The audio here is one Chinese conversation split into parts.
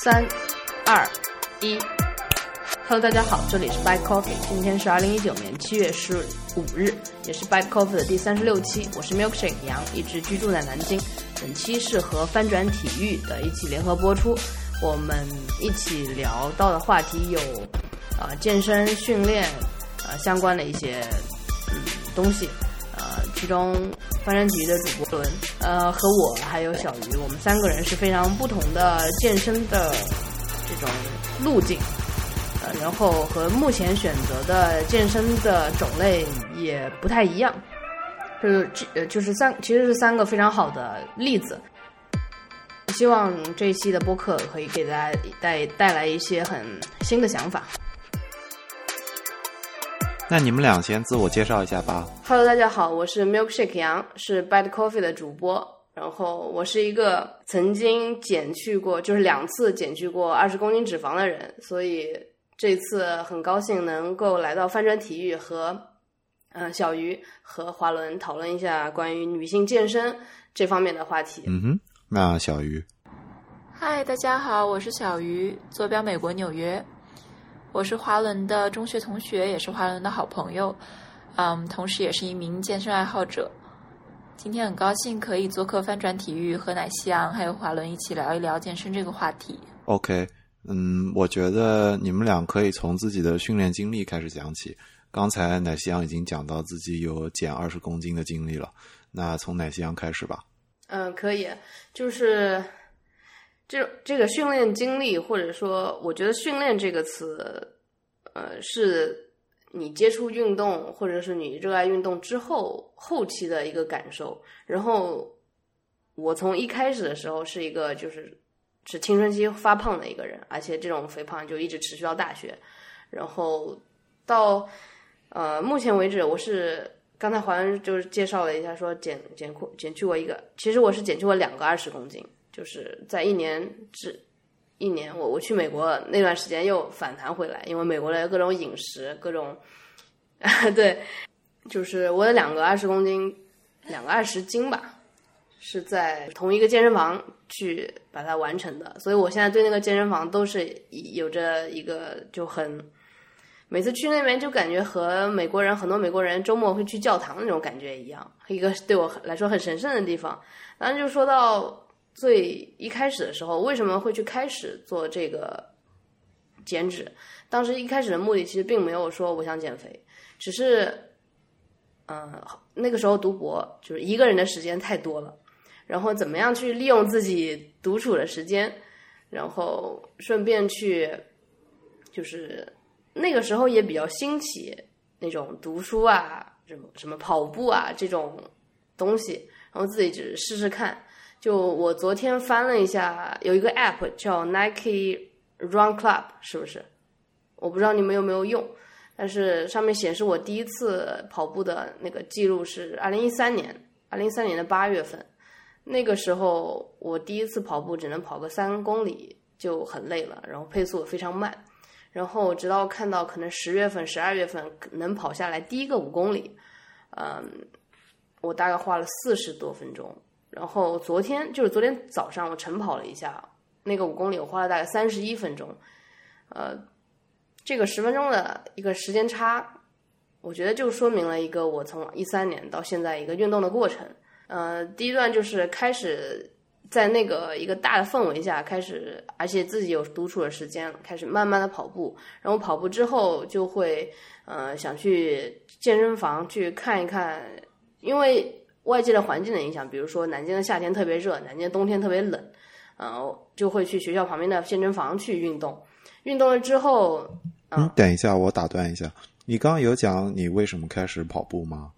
三、二、一，Hello，大家好，这里是 Bike Coffee，今天是二零一九年七月十五日，也是 Bike Coffee 的第三十六期，我是 Milkshake 杨，一直居住在南京。本期是和翻转体育的一起联合播出，我们一起聊到的话题有，呃，健身训练，呃，相关的一些嗯东西。呃其中，翻山局的主播伦，呃，和我还有小鱼，我们三个人是非常不同的健身的这种路径，呃，然后和目前选择的健身的种类也不太一样，就是呃，就是三，其实是三个非常好的例子。希望这一期的播客可以给大家带带来一些很新的想法。那你们俩先自我介绍一下吧。Hello，大家好，我是 Milkshake 杨，是 Bad Coffee 的主播。然后我是一个曾经减去过，就是两次减去过二十公斤脂肪的人，所以这次很高兴能够来到翻转体育和嗯小鱼和华伦讨论一下关于女性健身这方面的话题。嗯哼，那小鱼。嗨，大家好，我是小鱼，坐标美国纽约。我是华伦的中学同学，也是华伦的好朋友，嗯，同时也是一名健身爱好者。今天很高兴可以做客翻转体育，和奶昔阳还有华伦一起聊一聊健身这个话题。OK，嗯，我觉得你们俩可以从自己的训练经历开始讲起。刚才奶昔阳已经讲到自己有减二十公斤的经历了，那从奶昔阳开始吧。嗯，可以，就是。这这个训练经历，或者说，我觉得“训练”这个词，呃，是你接触运动，或者是你热爱运动之后后期的一个感受。然后，我从一开始的时候是一个就是是青春期发胖的一个人，而且这种肥胖就一直持续到大学。然后到呃目前为止，我是刚才好像就是介绍了一下，说减减减去过一个，其实我是减去过两个二十公斤。就是在一年之一年，我我去美国那段时间又反弹回来，因为美国的各种饮食，各种 对，就是我有两个二十公斤，两个二十斤吧，是在同一个健身房去把它完成的，所以我现在对那个健身房都是有着一个就很，每次去那边就感觉和美国人很多美国人周末会去教堂那种感觉一样，一个对我来说很神圣的地方。然后就说到。最一开始的时候，为什么会去开始做这个减脂？当时一开始的目的其实并没有说我想减肥，只是，嗯，那个时候读博就是一个人的时间太多了，然后怎么样去利用自己独处的时间，然后顺便去，就是那个时候也比较兴起那种读书啊，什么什么跑步啊这种东西，然后自己只是试试看。就我昨天翻了一下，有一个 App 叫 Nike Run Club，是不是？我不知道你们有没有用，但是上面显示我第一次跑步的那个记录是二零一三年，二零一三年的八月份。那个时候我第一次跑步只能跑个三公里就很累了，然后配速也非常慢。然后直到看到可能十月份、十二月份能跑下来第一个五公里，嗯，我大概花了四十多分钟。然后昨天就是昨天早上我晨跑了一下，那个五公里我花了大概三十一分钟，呃，这个十分钟的一个时间差，我觉得就说明了一个我从一三年到现在一个运动的过程。呃，第一段就是开始在那个一个大的氛围下开始，而且自己有独处的时间，开始慢慢的跑步。然后跑步之后就会呃想去健身房去看一看，因为。外界的环境的影响，比如说南京的夏天特别热，南京的冬天特别冷，呃，就会去学校旁边的健身房去运动。运动了之后，嗯，等一下，我打断一下，你刚刚有讲你为什么开始跑步吗？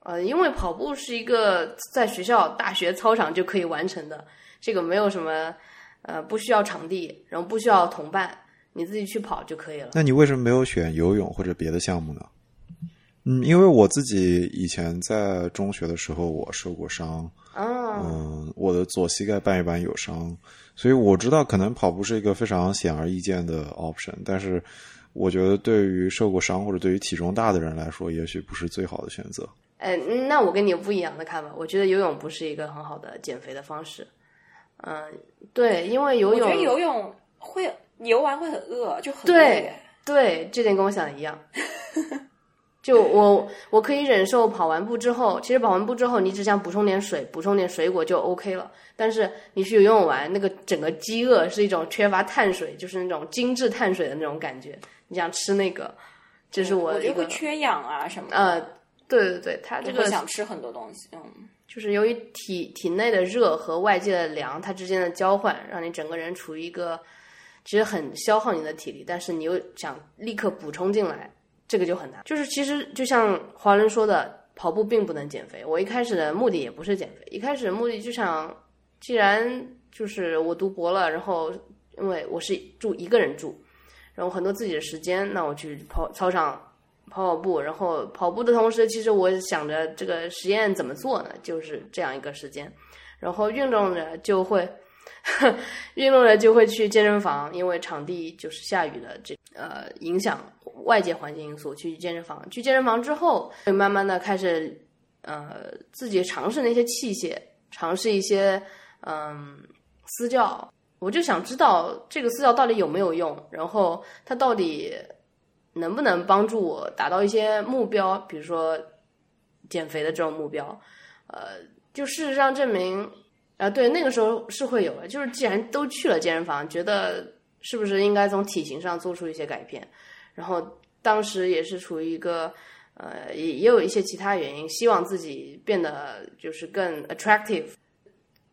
呃，因为跑步是一个在学校大学操场就可以完成的，这个没有什么，呃，不需要场地，然后不需要同伴，你自己去跑就可以了。那你为什么没有选游泳或者别的项目呢？嗯，因为我自己以前在中学的时候我受过伤，嗯，我的左膝盖半月板有伤，所以我知道可能跑步是一个非常显而易见的 option，但是我觉得对于受过伤或者对于体重大的人来说，也许不是最好的选择。哎，那我跟你有不一样的看法，我觉得游泳不是一个很好的减肥的方式。嗯，对，因为游泳，我觉得游泳会游完会很饿，就很对对，这点跟我想的一样。就我我可以忍受跑完步之后，其实跑完步之后，你只想补充点水，补充点水果就 OK 了。但是你去游泳完，那个整个饥饿是一种缺乏碳水，就是那种精致碳水的那种感觉。你想吃那个，这是我一个缺氧啊什么的。呃，对对对，他这个想吃很多东西，嗯，就是由于体体内的热和外界的凉，它之间的交换，让你整个人处于一个其实很消耗你的体力，但是你又想立刻补充进来。这个就很难，就是其实就像华伦说的，跑步并不能减肥。我一开始的目的也不是减肥，一开始的目的就想，既然就是我读博了，然后因为我是住一个人住，然后很多自己的时间，那我去跑操场跑跑步，然后跑步的同时，其实我想着这个实验怎么做呢？就是这样一个时间，然后运动着就会。运动了就会去健身房，因为场地就是下雨的这呃影响外界环境因素去健身房。去健身房之后，会慢慢的开始呃自己尝试那些器械，尝试一些嗯私教。我就想知道这个私教到底有没有用，然后它到底能不能帮助我达到一些目标，比如说减肥的这种目标。呃，就事实上证明。啊，对，那个时候是会有的。就是既然都去了健身房，觉得是不是应该从体型上做出一些改变？然后当时也是处于一个呃，也也有一些其他原因，希望自己变得就是更 attractive。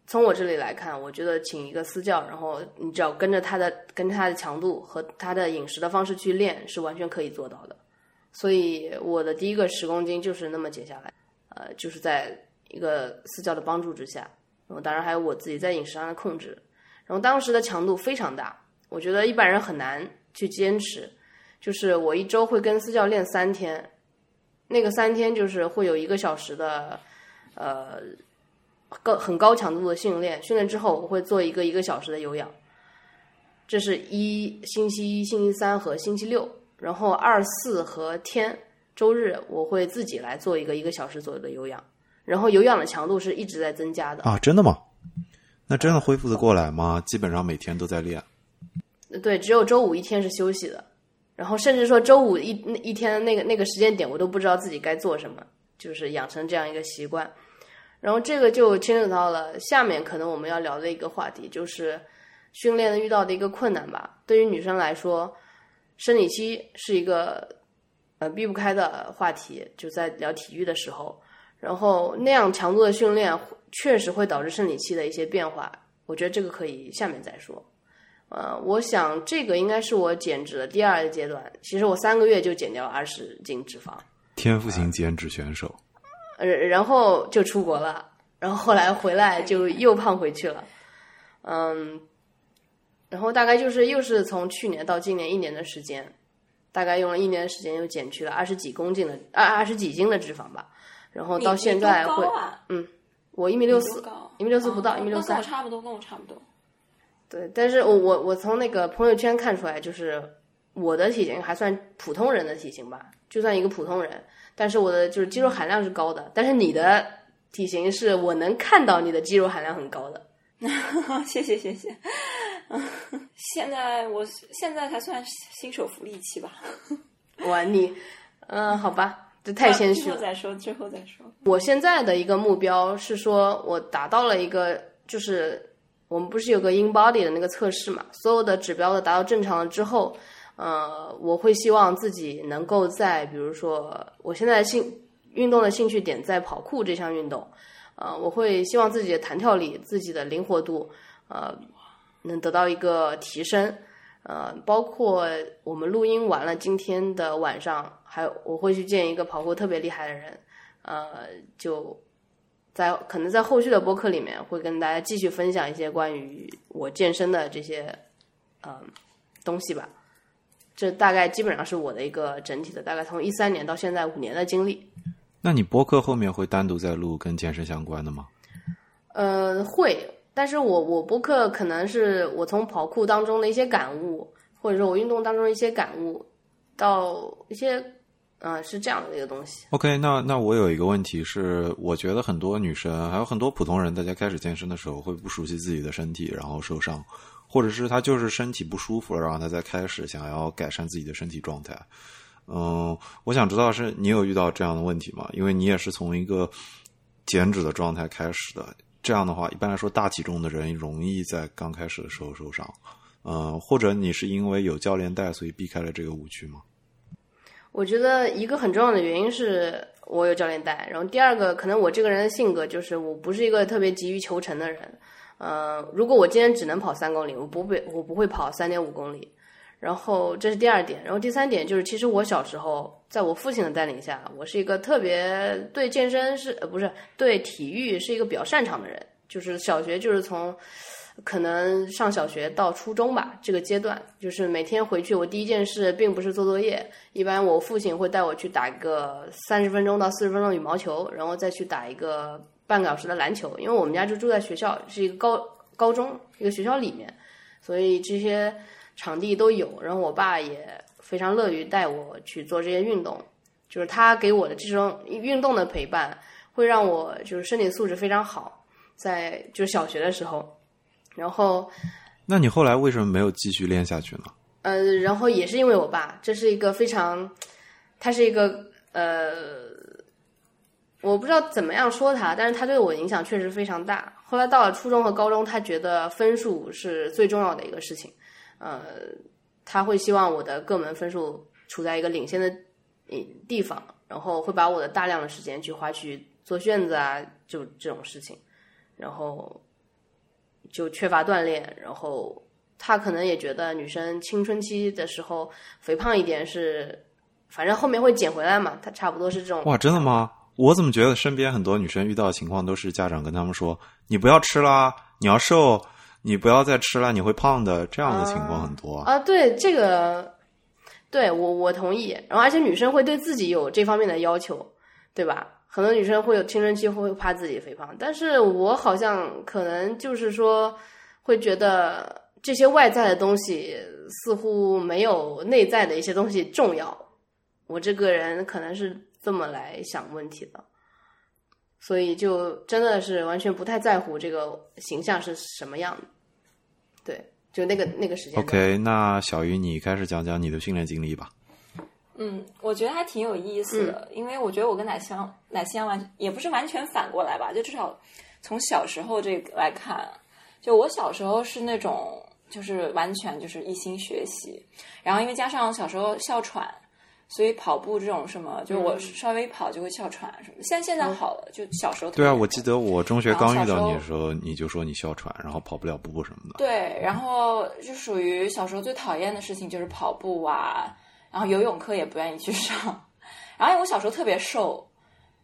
从我这里来看，我觉得请一个私教，然后你只要跟着他的跟着他的强度和他的饮食的方式去练，是完全可以做到的。所以我的第一个十公斤就是那么减下来，呃，就是在一个私教的帮助之下。然后当然还有我自己在饮食上的控制，然后当时的强度非常大，我觉得一般人很难去坚持。就是我一周会跟私教练三天，那个三天就是会有一个小时的呃高很高强度的训练，训练之后我会做一个一个小时的有氧，这是一星期一、星期三和星期六，然后二四和天周日我会自己来做一个一个小时左右的有氧。然后有氧的强度是一直在增加的啊，真的吗？那真的恢复的过来吗？基本上每天都在练。对，只有周五一天是休息的，然后甚至说周五一那一天那个那个时间点，我都不知道自己该做什么，就是养成这样一个习惯。然后这个就牵扯到了下面可能我们要聊的一个话题，就是训练遇到的一个困难吧。对于女生来说，生理期是一个呃避不开的话题，就在聊体育的时候。然后那样强度的训练确实会导致生理期的一些变化，我觉得这个可以下面再说。呃，我想这个应该是我减脂的第二个阶段。其实我三个月就减掉了二十斤脂肪，天赋型减脂选手。呃，然后就出国了，然后后来回来就又胖回去了。嗯，然后大概就是又是从去年到今年一年的时间，大概用了一年的时间又减去了二十几公斤的二二十几斤的脂肪吧。然后到现在会，嗯，我一米六四，一米六四不到，一米六三，跟我差不多，跟我差不多。对，但是我我我从那个朋友圈看出来，就是我的体型还算普通人的体型吧，就算一个普通人，但是我的就是肌肉含量是高的，但是你的体型是我能看到你的肌肉含量很高的。谢谢谢谢，现在我现在才算新手福利期吧。哇，你，嗯，好吧。这太谦虚了。之后再说，之后再说。我现在的一个目标是说，我达到了一个，就是我们不是有个 in body 的那个测试嘛？所有的指标都达到正常了之后，呃，我会希望自己能够在，比如说，我现在兴运动的兴趣点在跑酷这项运动，呃，我会希望自己的弹跳力、自己的灵活度，呃，能得到一个提升。呃，包括我们录音完了，今天的晚上还我会去见一个跑酷特别厉害的人，呃，就在可能在后续的播客里面会跟大家继续分享一些关于我健身的这些嗯东西吧。这大概基本上是我的一个整体的，大概从一三年到现在五年的经历。那你播客后面会单独再录跟健身相关的吗？呃，会。但是我我播客可能是我从跑酷当中的一些感悟，或者说我运动当中的一些感悟，到一些嗯，是这样的一个东西。OK，那那我有一个问题是，我觉得很多女生还有很多普通人，大家开始健身的时候会不熟悉自己的身体，然后受伤，或者是他就是身体不舒服了，然后他再开始想要改善自己的身体状态。嗯，我想知道是你有遇到这样的问题吗？因为你也是从一个减脂的状态开始的，这样的话，一般来说大体重的人容易在刚开始的时候受伤。嗯，或者你是因为有教练带，所以避开了这个误区吗？我觉得一个很重要的原因是我有教练带，然后第二个可能我这个人的性格就是我不是一个特别急于求成的人，呃，如果我今天只能跑三公里，我不会我不会跑三点五公里，然后这是第二点，然后第三点就是其实我小时候在我父亲的带领下，我是一个特别对健身是呃不是对体育是一个比较擅长的人，就是小学就是从。可能上小学到初中吧，这个阶段就是每天回去，我第一件事并不是做作业，一般我父亲会带我去打一个三十分钟到四十分钟羽毛球，然后再去打一个半个小时的篮球。因为我们家就住在学校，是一个高高中一个学校里面，所以这些场地都有。然后我爸也非常乐于带我去做这些运动，就是他给我的这种运动的陪伴，会让我就是身体素质非常好，在就是小学的时候。然后，那你后来为什么没有继续练下去呢？呃，然后也是因为我爸，这是一个非常，他是一个呃，我不知道怎么样说他，但是他对我影响确实非常大。后来到了初中和高中，他觉得分数是最重要的一个事情，呃，他会希望我的各门分数处在一个领先的地方，然后会把我的大量的时间去花去做卷子啊，就这种事情，然后。就缺乏锻炼，然后他可能也觉得女生青春期的时候肥胖一点是，反正后面会减回来嘛，他差不多是这种。哇，真的吗？我怎么觉得身边很多女生遇到的情况都是家长跟他们说：“你不要吃啦，你要瘦，你不要再吃了，你会胖的。”这样的情况很多啊。对这个，对我我同意。然后而且女生会对自己有这方面的要求，对吧？很多女生会有青春期会怕自己肥胖，但是我好像可能就是说，会觉得这些外在的东西似乎没有内在的一些东西重要。我这个人可能是这么来想问题的，所以就真的是完全不太在乎这个形象是什么样。对，就那个那个时间。OK，那小鱼，你开始讲讲你的训练经历吧。嗯，我觉得还挺有意思的，因为我觉得我跟奶香奶香完也不是完全反过来吧，就至少从小时候这个来看，就我小时候是那种就是完全就是一心学习，然后因为加上小时候哮喘，所以跑步这种什么，就我稍微跑就会哮喘什么。现现在好了，就小时候对啊，我记得我中学刚遇到你的时候，你就说你哮喘，然后跑不了步什么的。对，然后就属于小时候最讨厌的事情就是跑步啊。然后游泳课也不愿意去上，然后我小时候特别瘦，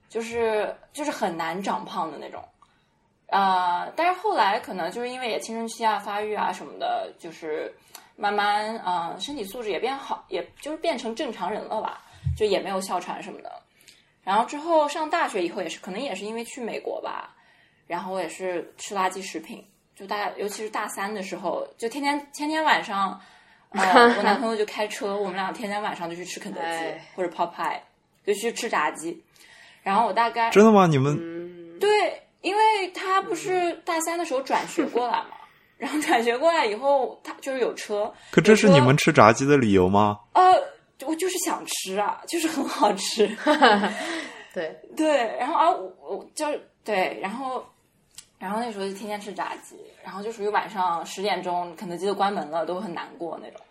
就是就是很难长胖的那种，啊，但是后来可能就是因为也青春期啊发育啊什么的，就是慢慢啊身体素质也变好，也就是变成正常人了吧，就也没有哮喘什么的。然后之后上大学以后也是，可能也是因为去美国吧，然后我也是吃垃圾食品，就大尤其是大三的时候，就天天天天晚上。我男 朋友就开车，我们俩天天晚上就去吃肯德基或者 Popeye，就去吃炸鸡。然后我大概真的吗？你们对，因为他不是大三的时候转学过来嘛，然后转学过来以后，他就是有车。可这是你们吃炸鸡的理由吗？呃，我就是想吃啊，就是很好吃。对对，然后啊，我就对，然后。然后那时候就天天吃炸鸡，然后就属于晚上十点钟肯德基都关门了，都很难过那种。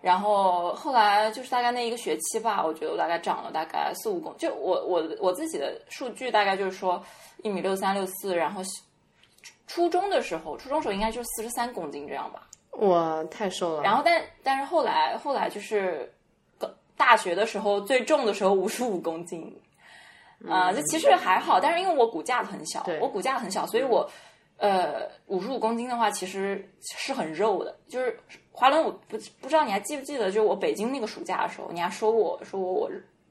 然后后来就是大概那一个学期吧，我觉得我大概长了大概四五公，就我我我自己的数据大概就是说一米六三六四，然后初中的时候，初中时候应该就是四十三公斤这样吧。哇，太瘦了。然后但但是后来后来就是大学的时候最重的时候五十五公斤。啊，这其实还好，但是因为我骨架很小，我骨架很小，所以我呃五十五公斤的话，其实是很肉的。就是华伦，我不不知道你还记不记得，就是我北京那个暑假的时候，你还说我说我我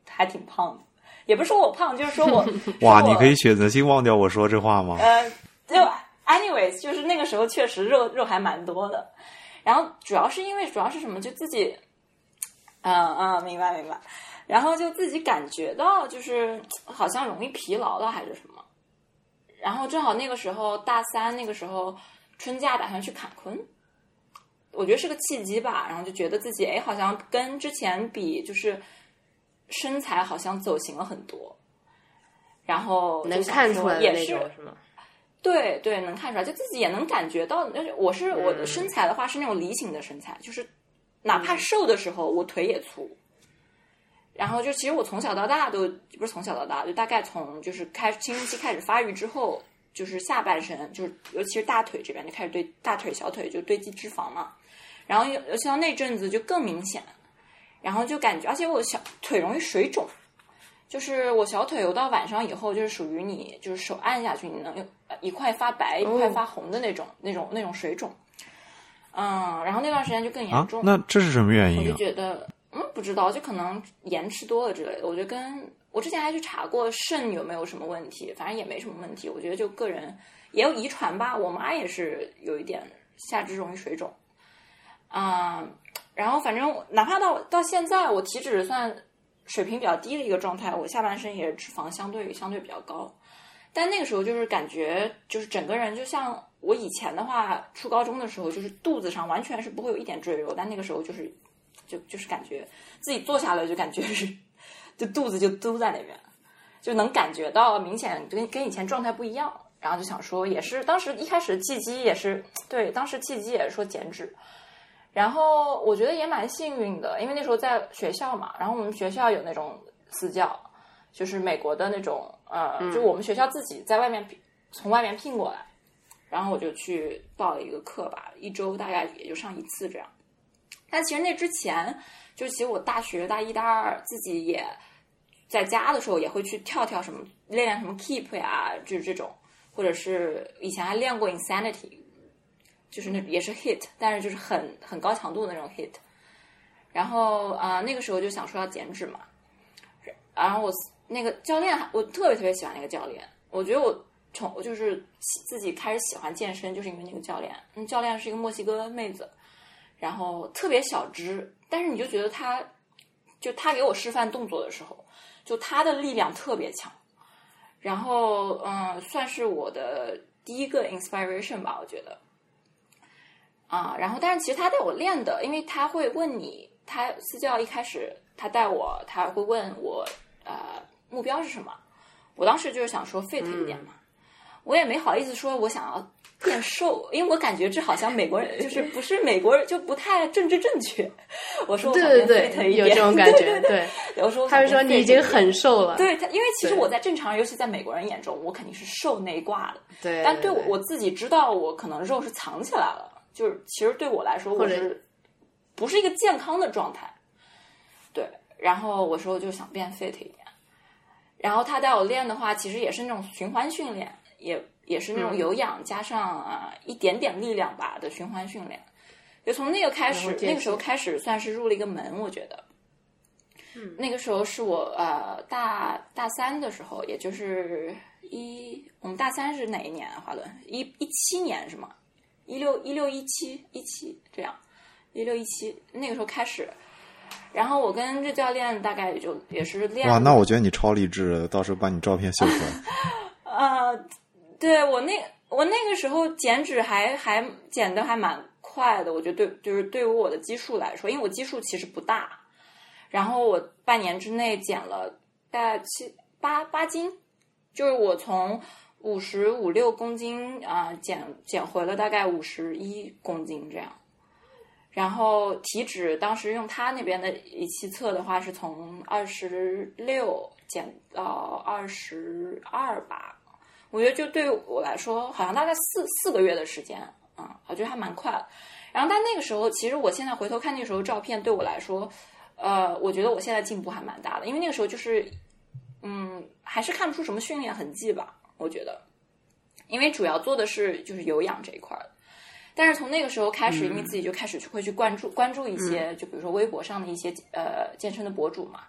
还挺胖的，也不是说我胖，就是说我 哇，你可以选择性忘掉我说这话吗？呃，就 anyways，就是那个时候确实肉肉还蛮多的，然后主要是因为主要是什么，就自己，嗯嗯，明白明白。然后就自己感觉到就是好像容易疲劳了还是什么，然后正好那个时候大三那个时候春假打算去坎昆，我觉得是个契机吧，然后就觉得自己哎好像跟之前比就是身材好像走形了很多，然后能看出来也是是吗？对对，能看出来，就自己也能感觉到。是我是我的身材的话是那种梨形的身材，就是哪怕瘦的时候，我腿也粗。然后就其实我从小到大都不是从小到大，就大概从就是开青春期开始发育之后，就是下半身就是尤其是大腿这边就开始对大腿小腿就堆积脂肪嘛。然后尤其到那阵子就更明显，然后就感觉而且我小腿容易水肿。就是我小腿，我到晚上以后就是属于你，就是手按下去，你能一块发白一块发红的那种、那种、那种水肿。嗯，然后那段时间就更严重。那这是什么原因？我就觉得，嗯，不知道，就可能盐吃多了之类的。我觉得跟我之前还去查过肾有没有什么问题，反正也没什么问题。我觉得就个人也有遗传吧，我妈也是有一点下肢容易水肿。嗯，然后反正哪怕到到现在，我体脂算。水平比较低的一个状态，我下半身也是脂肪相对相对比较高，但那个时候就是感觉就是整个人就像我以前的话，初高中的时候就是肚子上完全是不会有一点赘肉，但那个时候就是就就是感觉自己坐下来就感觉是就肚子就都在那边，就能感觉到明显跟跟以前状态不一样，然后就想说也是当时一开始的契机也是对，当时契机也是说减脂。然后我觉得也蛮幸运的，因为那时候在学校嘛，然后我们学校有那种私教，就是美国的那种，呃，就我们学校自己在外面从外面聘过来，然后我就去报了一个课吧，一周大概也就上一次这样。但其实那之前，就其实我大学大一大二自己也在家的时候也会去跳跳什么，练练什么 Keep 呀，就是这种，或者是以前还练过 Insanity。就是那也是 hit，但是就是很很高强度的那种 hit。然后啊，那个时候就想说要减脂嘛。然后我那个教练，我特别特别喜欢那个教练。我觉得我从我就是自己开始喜欢健身，就是因为那个教练。嗯，教练是一个墨西哥妹子，然后特别小只，但是你就觉得他，就他给我示范动作的时候，就他的力量特别强。然后嗯，算是我的第一个 inspiration 吧，我觉得。啊，然后但是其实他带我练的，因为他会问你，他私教一开始他带我，他会问我，呃，目标是什么？我当时就是想说 fit 一点嘛，我也没好意思说我想要变瘦，因为我感觉这好像美国人就是不是美国人就不太政治正确。我说我对对对，有这种感觉，对。我说他会说你已经很瘦了，对他，因为其实我在正常，尤其在美国人眼中，我肯定是瘦那一挂的。对，但对我我自己知道，我可能肉是藏起来了。就是其实对我来说，我是不是一个健康的状态？对，然后我说我就想变 fit 一点，然后他带我练的话，其实也是那种循环训练，也也是那种有氧加上啊一点点力量吧的循环训练。就从那个开始，那个时候开始算是入了一个门，我觉得。嗯，那个时候是我呃大大三的时候，也就是一我们大三是哪一年？华伦一一七年是吗？一六一六一七一七这样，一六一七那个时候开始，然后我跟这教练大概也就也是练。哇，那我觉得你超励志，到时候把你照片秀出来。呃，对我那我那个时候减脂还还减的还蛮快的，我觉得对，就是对于我的基数来说，因为我基数其实不大，然后我半年之内减了大概七八八斤，就是我从。五十五六公斤啊，减减回了大概五十一公斤这样，然后体脂当时用他那边的仪器测的话，是从二十六减到二十二吧。我觉得就对于我来说，好像大概四四个月的时间啊，我觉得还蛮快。然后但那个时候，其实我现在回头看那时候照片，对我来说，呃，我觉得我现在进步还蛮大的，因为那个时候就是，嗯，还是看不出什么训练痕迹吧。我觉得，因为主要做的是就是有氧这一块儿，但是从那个时候开始，因为自己就开始会去关注关注一些，就比如说微博上的一些呃健身的博主嘛，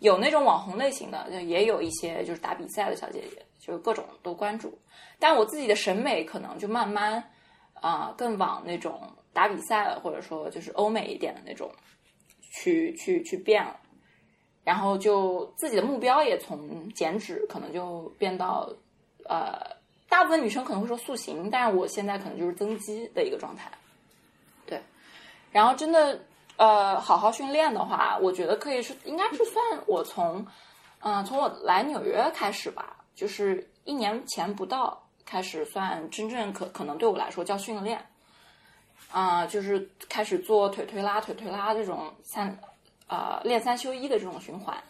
有那种网红类型的，也有一些就是打比赛的小姐姐，就各种都关注。但我自己的审美可能就慢慢啊更往那种打比赛了或者说就是欧美一点的那种去去去变了。然后就自己的目标也从减脂可能就变到呃，大部分女生可能会说塑形，但是我现在可能就是增肌的一个状态。对，然后真的呃，好好训练的话，我觉得可以是应该是算我从嗯从我来纽约开始吧，就是一年前不到开始算真正可可能对我来说叫训练。啊，就是开始做腿推拉、腿推拉这种三，呃，练三休一的这种循环，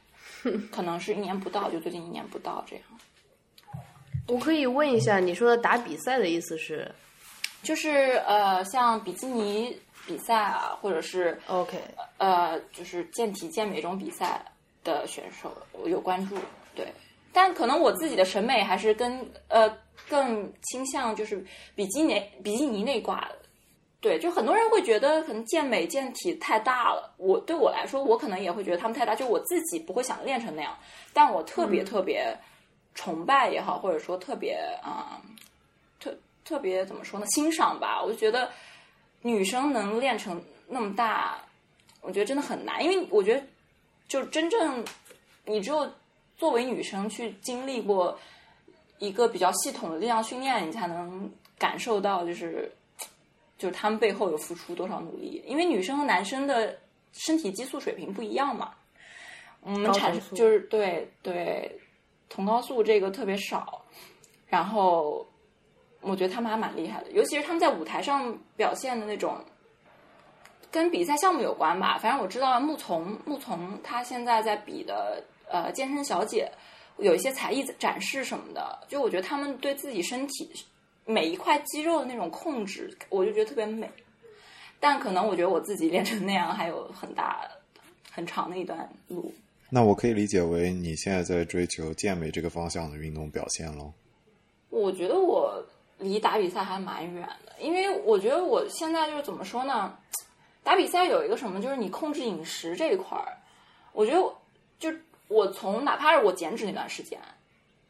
可能是一年不到，就最近一年不到这样。我可以问一下，你说的打比赛的意思是？就是呃，像比基尼比赛啊，或者是 OK，呃，就是健体健美这种比赛的选手，我有关注。对，但可能我自己的审美还是跟呃更倾向就是比基尼比基尼那挂的。对，就很多人会觉得可能健美健体太大了。我对我来说，我可能也会觉得他们太大，就我自己不会想练成那样。但我特别特别崇拜也好，或者说特别啊，特特别怎么说呢？欣赏吧。我就觉得女生能练成那么大，我觉得真的很难。因为我觉得，就真正你只有作为女生去经历过一个比较系统的力量训练，你才能感受到就是。就是他们背后有付出多少努力，因为女生和男生的身体激素水平不一样嘛。我们产就是对对，同高素这个特别少。然后我觉得他们还蛮厉害的，尤其是他们在舞台上表现的那种，跟比赛项目有关吧。反正我知道木从木从他现在在比的呃健身小姐有一些才艺展示什么的，就我觉得他们对自己身体。每一块肌肉的那种控制，我就觉得特别美。但可能我觉得我自己练成那样还有很大很长的一段路。那我可以理解为你现在在追求健美这个方向的运动表现喽？我觉得我离打比赛还蛮远的，因为我觉得我现在就是怎么说呢？打比赛有一个什么，就是你控制饮食这一块儿。我觉得就我从哪怕是我减脂那段时间。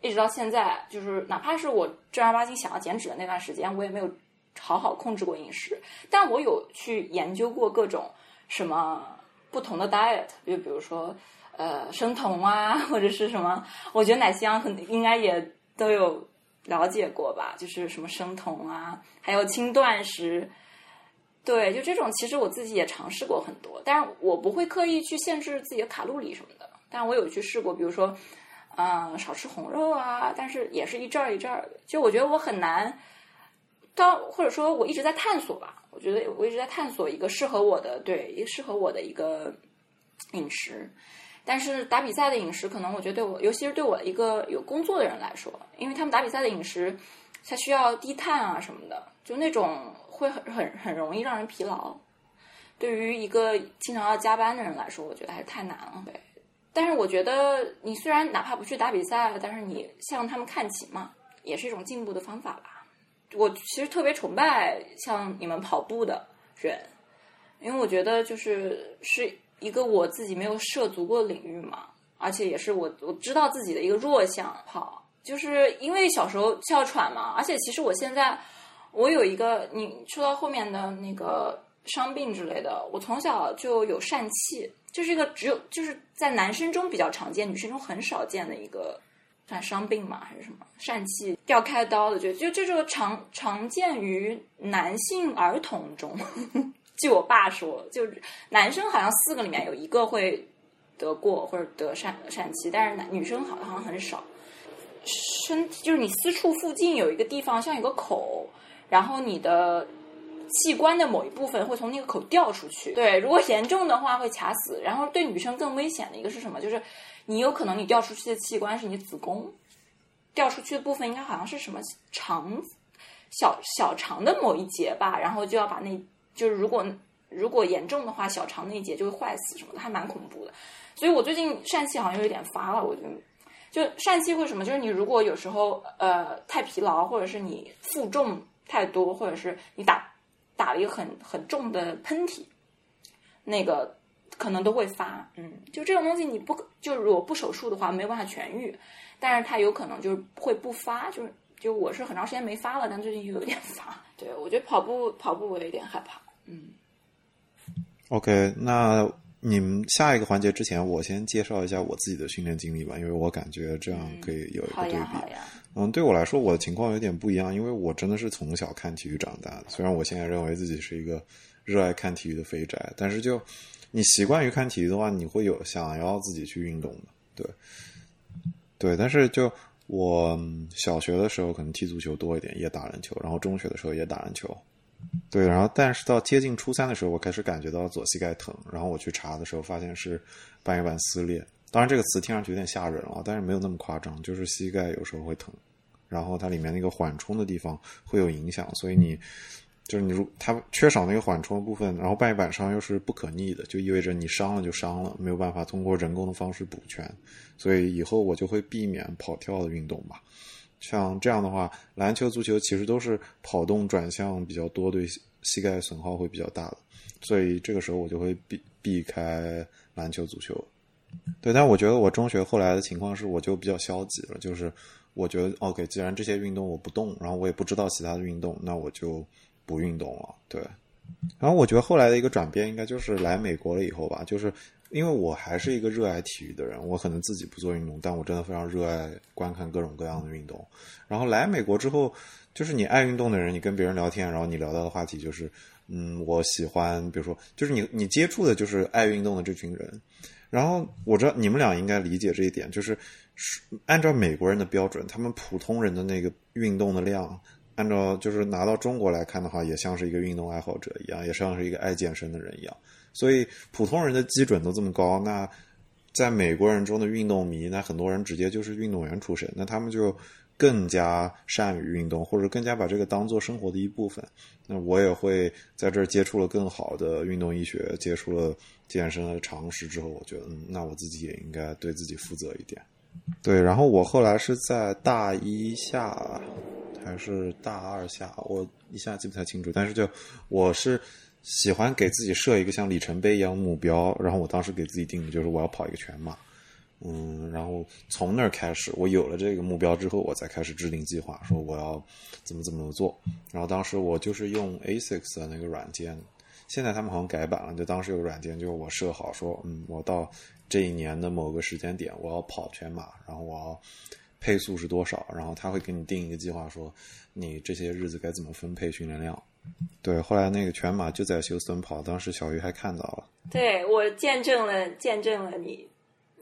一直到现在，就是哪怕是我正儿八经想要减脂的那段时间，我也没有好好控制过饮食。但我有去研究过各种什么不同的 diet，就比如说呃生酮啊，或者是什么。我觉得奶香很应该也都有了解过吧，就是什么生酮啊，还有轻断食。对，就这种，其实我自己也尝试过很多，但是我不会刻意去限制自己的卡路里什么的。但我有去试过，比如说。嗯，少吃红肉啊，但是也是一阵儿一阵儿的。就我觉得我很难，到或者说我一直在探索吧。我觉得我一直在探索一个适合我的，对，一个适合我的一个饮食。但是打比赛的饮食，可能我觉得对我，尤其是对我一个有工作的人来说，因为他们打比赛的饮食，它需要低碳啊什么的，就那种会很很很容易让人疲劳。对于一个经常要加班的人来说，我觉得还是太难了。对。但是我觉得，你虽然哪怕不去打比赛，但是你向他们看齐嘛，也是一种进步的方法吧。我其实特别崇拜像你们跑步的人，因为我觉得就是是一个我自己没有涉足过领域嘛，而且也是我我知道自己的一个弱项。跑，就是因为小时候哮喘嘛，而且其实我现在我有一个你说到后面的那个伤病之类的，我从小就有疝气。就是一个只有就是在男生中比较常见，女生中很少见的一个算伤病嘛，还是什么疝气掉开刀的，就就这个常常见于男性儿童中。据我爸说，就男生好像四个里面有一个会得过或者得疝疝气，但是男女生好像很少。身体就是你私处附近有一个地方像有个口，然后你的。器官的某一部分会从那个口掉出去，对，如果严重的话会卡死。然后对女生更危险的一个是什么？就是你有可能你掉出去的器官是你子宫，掉出去的部分应该好像是什么肠小小肠的某一节吧，然后就要把那，就是如果如果严重的话，小肠那一节就会坏死什么的，还蛮恐怖的。所以我最近疝气好像有点发了，我觉得就疝气会什么？就是你如果有时候呃太疲劳，或者是你负重太多，或者是你打。打了一个很很重的喷嚏，那个可能都会发，嗯，就这种东西你不就如果不手术的话没有办法痊愈，但是它有可能就是会不发，就是就我是很长时间没发了，但最近又有点发，对我觉得跑步跑步我有点害怕，嗯。OK，那你们下一个环节之前，我先介绍一下我自己的训练经历吧，因为我感觉这样可以有一个对比。嗯，嗯对我来说，我的情况有点不一样，因为我真的是从小看体育长大的。虽然我现在认为自己是一个热爱看体育的肥宅，但是就你习惯于看体育的话，你会有想要自己去运动的。对，对，但是就我小学的时候可能踢足球多一点，也打篮球，然后中学的时候也打篮球。对，然后但是到接近初三的时候，我开始感觉到左膝盖疼，然后我去查的时候发现是半月板撕裂。当然这个词听上去有点吓人了，但是没有那么夸张，就是膝盖有时候会疼，然后它里面那个缓冲的地方会有影响，所以你就是你如它缺少那个缓冲的部分，然后半月板伤又是不可逆的，就意味着你伤了就伤了，没有办法通过人工的方式补全，所以以后我就会避免跑跳的运动吧。像这样的话，篮球、足球其实都是跑动转向比较多，对膝盖损耗会比较大的，所以这个时候我就会避避开篮球、足球。对，但我觉得我中学后来的情况是，我就比较消极了，就是我觉得 OK，既然这些运动我不动，然后我也不知道其他的运动，那我就不运动了。对，然后我觉得后来的一个转变，应该就是来美国了以后吧，就是。因为我还是一个热爱体育的人，我可能自己不做运动，但我真的非常热爱观看各种各样的运动。然后来美国之后，就是你爱运动的人，你跟别人聊天，然后你聊到的话题就是，嗯，我喜欢，比如说，就是你你接触的就是爱运动的这群人。然后我知道你们俩应该理解这一点，就是按照美国人的标准，他们普通人的那个运动的量，按照就是拿到中国来看的话，也像是一个运动爱好者一样，也像是一个爱健身的人一样。所以普通人的基准都这么高，那在美国人中的运动迷，那很多人直接就是运动员出身，那他们就更加善于运动，或者更加把这个当做生活的一部分。那我也会在这儿接触了更好的运动医学，接触了健身的常识之后，我觉得，嗯，那我自己也应该对自己负责一点。对，然后我后来是在大一下还是大二下，我一下记不太清楚，但是就我是。喜欢给自己设一个像里程碑一样目标，然后我当时给自己定的就是我要跑一个全马，嗯，然后从那儿开始，我有了这个目标之后，我才开始制定计划，说我要怎么怎么做。然后当时我就是用 ASICS 的那个软件，现在他们好像改版了，就当时有个软件，就我设好说，嗯，我到这一年的某个时间点我要跑全马，然后我要配速是多少，然后他会给你定一个计划，说你这些日子该怎么分配训练量。对，后来那个全马就在休斯顿跑，当时小鱼还看到了。对我见证了，见证了你，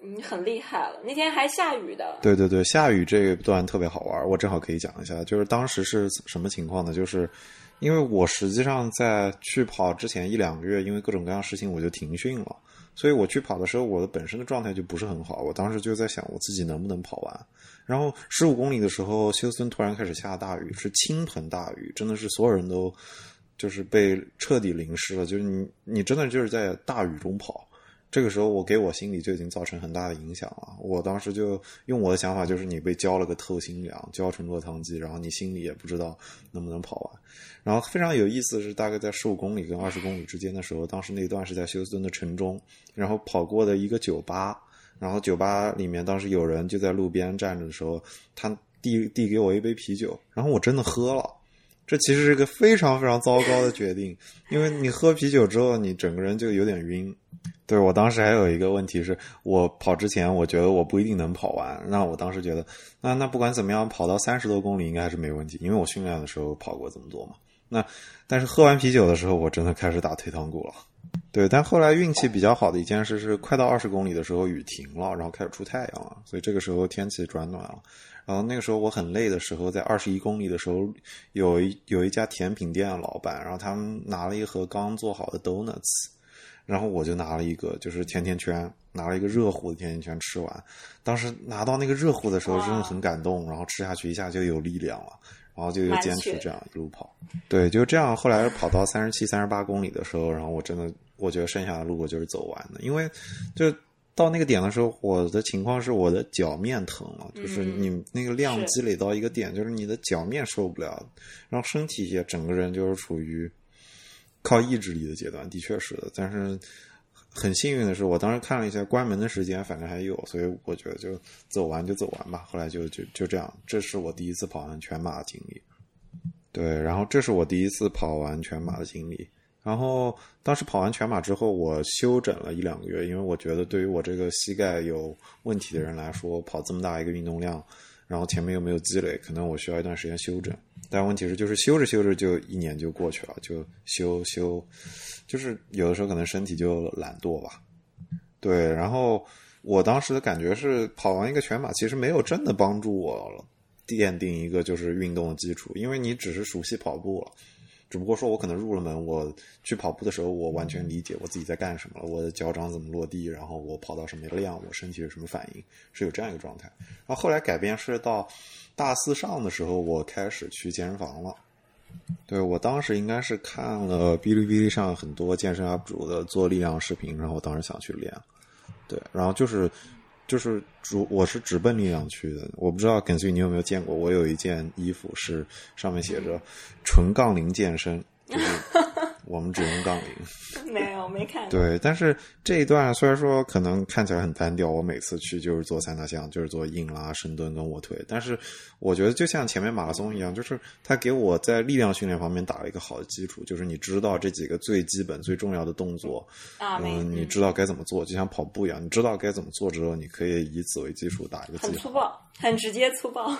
你很厉害了。那天还下雨的。对对对，下雨这一段特别好玩，我正好可以讲一下。就是当时是什么情况呢？就是因为我实际上在去跑之前一两个月，因为各种各样事情，我就停训了。所以我去跑的时候，我的本身的状态就不是很好。我当时就在想，我自己能不能跑完。然后十五公里的时候，休斯顿突然开始下大雨，是倾盆大雨，真的是所有人都就是被彻底淋湿了。就是你，你真的就是在大雨中跑。这个时候，我给我心里就已经造成很大的影响了。我当时就用我的想法，就是你被浇了个透心凉，浇成落汤鸡，然后你心里也不知道能不能跑完。然后非常有意思的是，大概在十五公里跟二十公里之间的时候，当时那段是在休斯顿的城中，然后跑过的一个酒吧。然后酒吧里面当时有人就在路边站着的时候，他递递给我一杯啤酒，然后我真的喝了。这其实是个非常非常糟糕的决定，因为你喝啤酒之后，你整个人就有点晕。对我当时还有一个问题是，我跑之前我觉得我不一定能跑完，那我当时觉得，那那不管怎么样，跑到三十多公里应该还是没问题，因为我训练的时候跑过这么多嘛。那但是喝完啤酒的时候，我真的开始打退堂鼓了。对，但后来运气比较好的一件事是，快到二十公里的时候雨停了，然后开始出太阳了，所以这个时候天气转暖了。然后那个时候我很累的时候，在二十一公里的时候，有一有一家甜品店的老板，然后他们拿了一盒刚做好的 donuts，然后我就拿了一个就是甜甜圈，拿了一个热乎的甜甜圈吃完。当时拿到那个热乎的时候，真的很感动，然后吃下去一下就有力量了。然后就又坚持这样一路跑，对，就这样。后来跑到三十七、三十八公里的时候，然后我真的，我觉得剩下的路我就是走完的，因为就到那个点的时候，我的情况是我的脚面疼了，就是你那个量积累到一个点，就是你的脚面受不了，然后身体也整个人就是处于靠意志力的阶段，的确是的，但是。很幸运的是，我当时看了一下关门的时间，反正还有，所以我觉得就走完就走完吧。后来就就就这样，这是我第一次跑完全马的经历。对，然后这是我第一次跑完全马的经历。然后当时跑完全马之后，我休整了一两个月，因为我觉得对于我这个膝盖有问题的人来说，跑这么大一个运动量，然后前面又没有积累，可能我需要一段时间休整。但问题是，就是休着休着就一年就过去了，就休休，就是有的时候可能身体就懒惰吧。对，然后我当时的感觉是，跑完一个全马，其实没有真的帮助我奠定一个就是运动的基础，因为你只是熟悉跑步了。只不过说，我可能入了门，我去跑步的时候，我完全理解我自己在干什么了，我的脚掌怎么落地，然后我跑到什么量，我身体有什么反应，是有这样一个状态。然后后来改变是到大四上的时候，我开始去健身房了。对我当时应该是看了哔哩哔哩上很多健身 UP 主的做力量视频，然后我当时想去练。对，然后就是。就是主，我是直奔力量去的。我不知道耿旭你有没有见过，我有一件衣服是上面写着“纯杠铃健身”。就是我们只用杠铃，没有没看。对，但是这一段虽然说可能看起来很单调，我每次去就是做三大项，就是做硬拉、深蹲跟卧推。但是我觉得就像前面马拉松一样，就是他给我在力量训练方面打了一个好的基础，就是你知道这几个最基本、最重要的动作，嗯，你知道该怎么做，就像跑步一样，你知道该怎么做之后，你可以以此为基础打一个。很粗暴，很直接粗暴。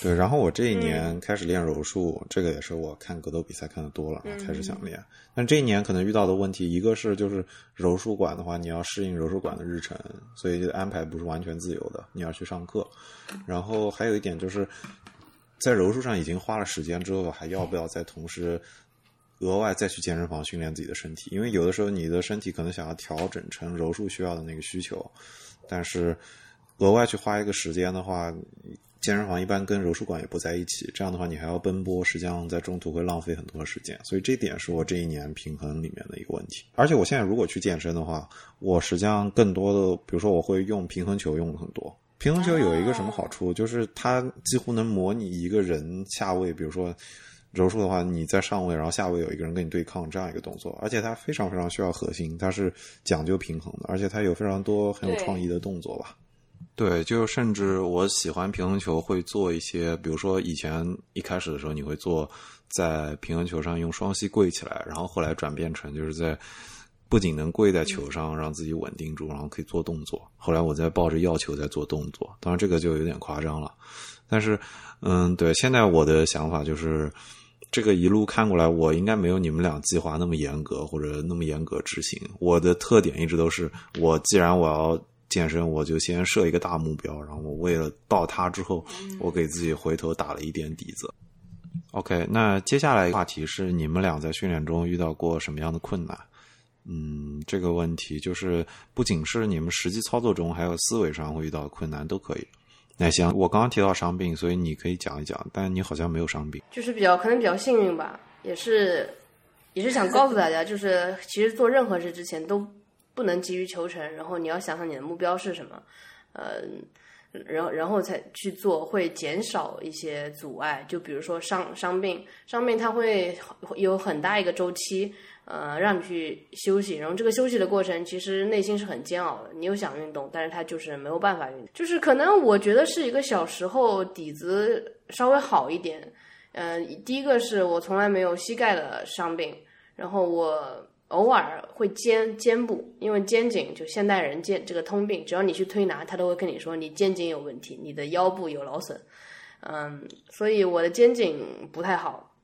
对，然后我这一年开始练柔术，这个也是我看格斗比赛看的多了，开始想练。但这一年可能遇到的问题，一个是就是柔术馆的话，你要适应柔术馆的日程，所以安排不是完全自由的，你要去上课。然后还有一点就是，在柔术上已经花了时间之后，还要不要再同时额外再去健身房训练自己的身体？因为有的时候你的身体可能想要调整成柔术需要的那个需求，但是额外去花一个时间的话。健身房一般跟柔术馆也不在一起，这样的话你还要奔波，实际上在中途会浪费很多时间，所以这点是我这一年平衡里面的一个问题。而且我现在如果去健身的话，我实际上更多的，比如说我会用平衡球用的很多。平衡球有一个什么好处，就是它几乎能模拟一个人下位，比如说柔术的话，你在上位，然后下位有一个人跟你对抗这样一个动作，而且它非常非常需要核心，它是讲究平衡的，而且它有非常多很有创意的动作吧。对，就甚至我喜欢平衡球，会做一些，比如说以前一开始的时候，你会做在平衡球上用双膝跪起来，然后后来转变成就是在不仅能跪在球上让自己稳定住，然后可以做动作。后来我在抱着药球在做动作，当然这个就有点夸张了。但是，嗯，对，现在我的想法就是，这个一路看过来，我应该没有你们俩计划那么严格或者那么严格执行。我的特点一直都是，我既然我要。健身我就先设一个大目标，然后我为了到它之后，我给自己回头打了一点底子。OK，那接下来话题是你们俩在训练中遇到过什么样的困难？嗯，这个问题就是不仅是你们实际操作中，还有思维上会遇到困难都可以。那行，我刚刚提到伤病，所以你可以讲一讲，但你好像没有伤病，就是比较可能比较幸运吧，也是也是想告诉大家，就是其实做任何事之前都。不能急于求成，然后你要想想你的目标是什么，呃，然后然后才去做，会减少一些阻碍。就比如说伤伤病，伤病它会有很大一个周期，呃，让你去休息。然后这个休息的过程，其实内心是很煎熬的。你又想运动，但是它就是没有办法运动。就是可能我觉得是一个小时候底子稍微好一点。嗯，第一个是我从来没有膝盖的伤病，然后我。偶尔会肩肩部，因为肩颈就现代人肩这个通病，只要你去推拿，他都会跟你说你肩颈有问题，你的腰部有劳损，嗯，所以我的肩颈不太好，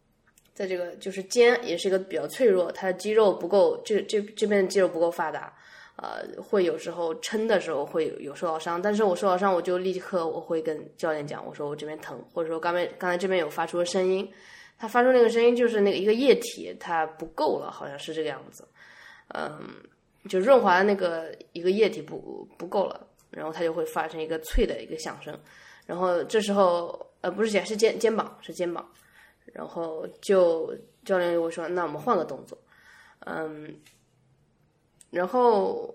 在这个就是肩也是一个比较脆弱，它的肌肉不够，这这这边的肌肉不够发达，呃，会有时候撑的时候会有受到伤，但是我受到伤我就立刻我会跟教练讲，我说我这边疼，或者说刚才刚才这边有发出声音。它发出那个声音，就是那个一个液体它不够了，好像是这个样子，嗯，就润滑的那个一个液体不不够了，然后它就会发生一个脆的一个响声，然后这时候呃不是肩是肩肩膀是肩膀，然后就教练就会说那我们换个动作，嗯，然后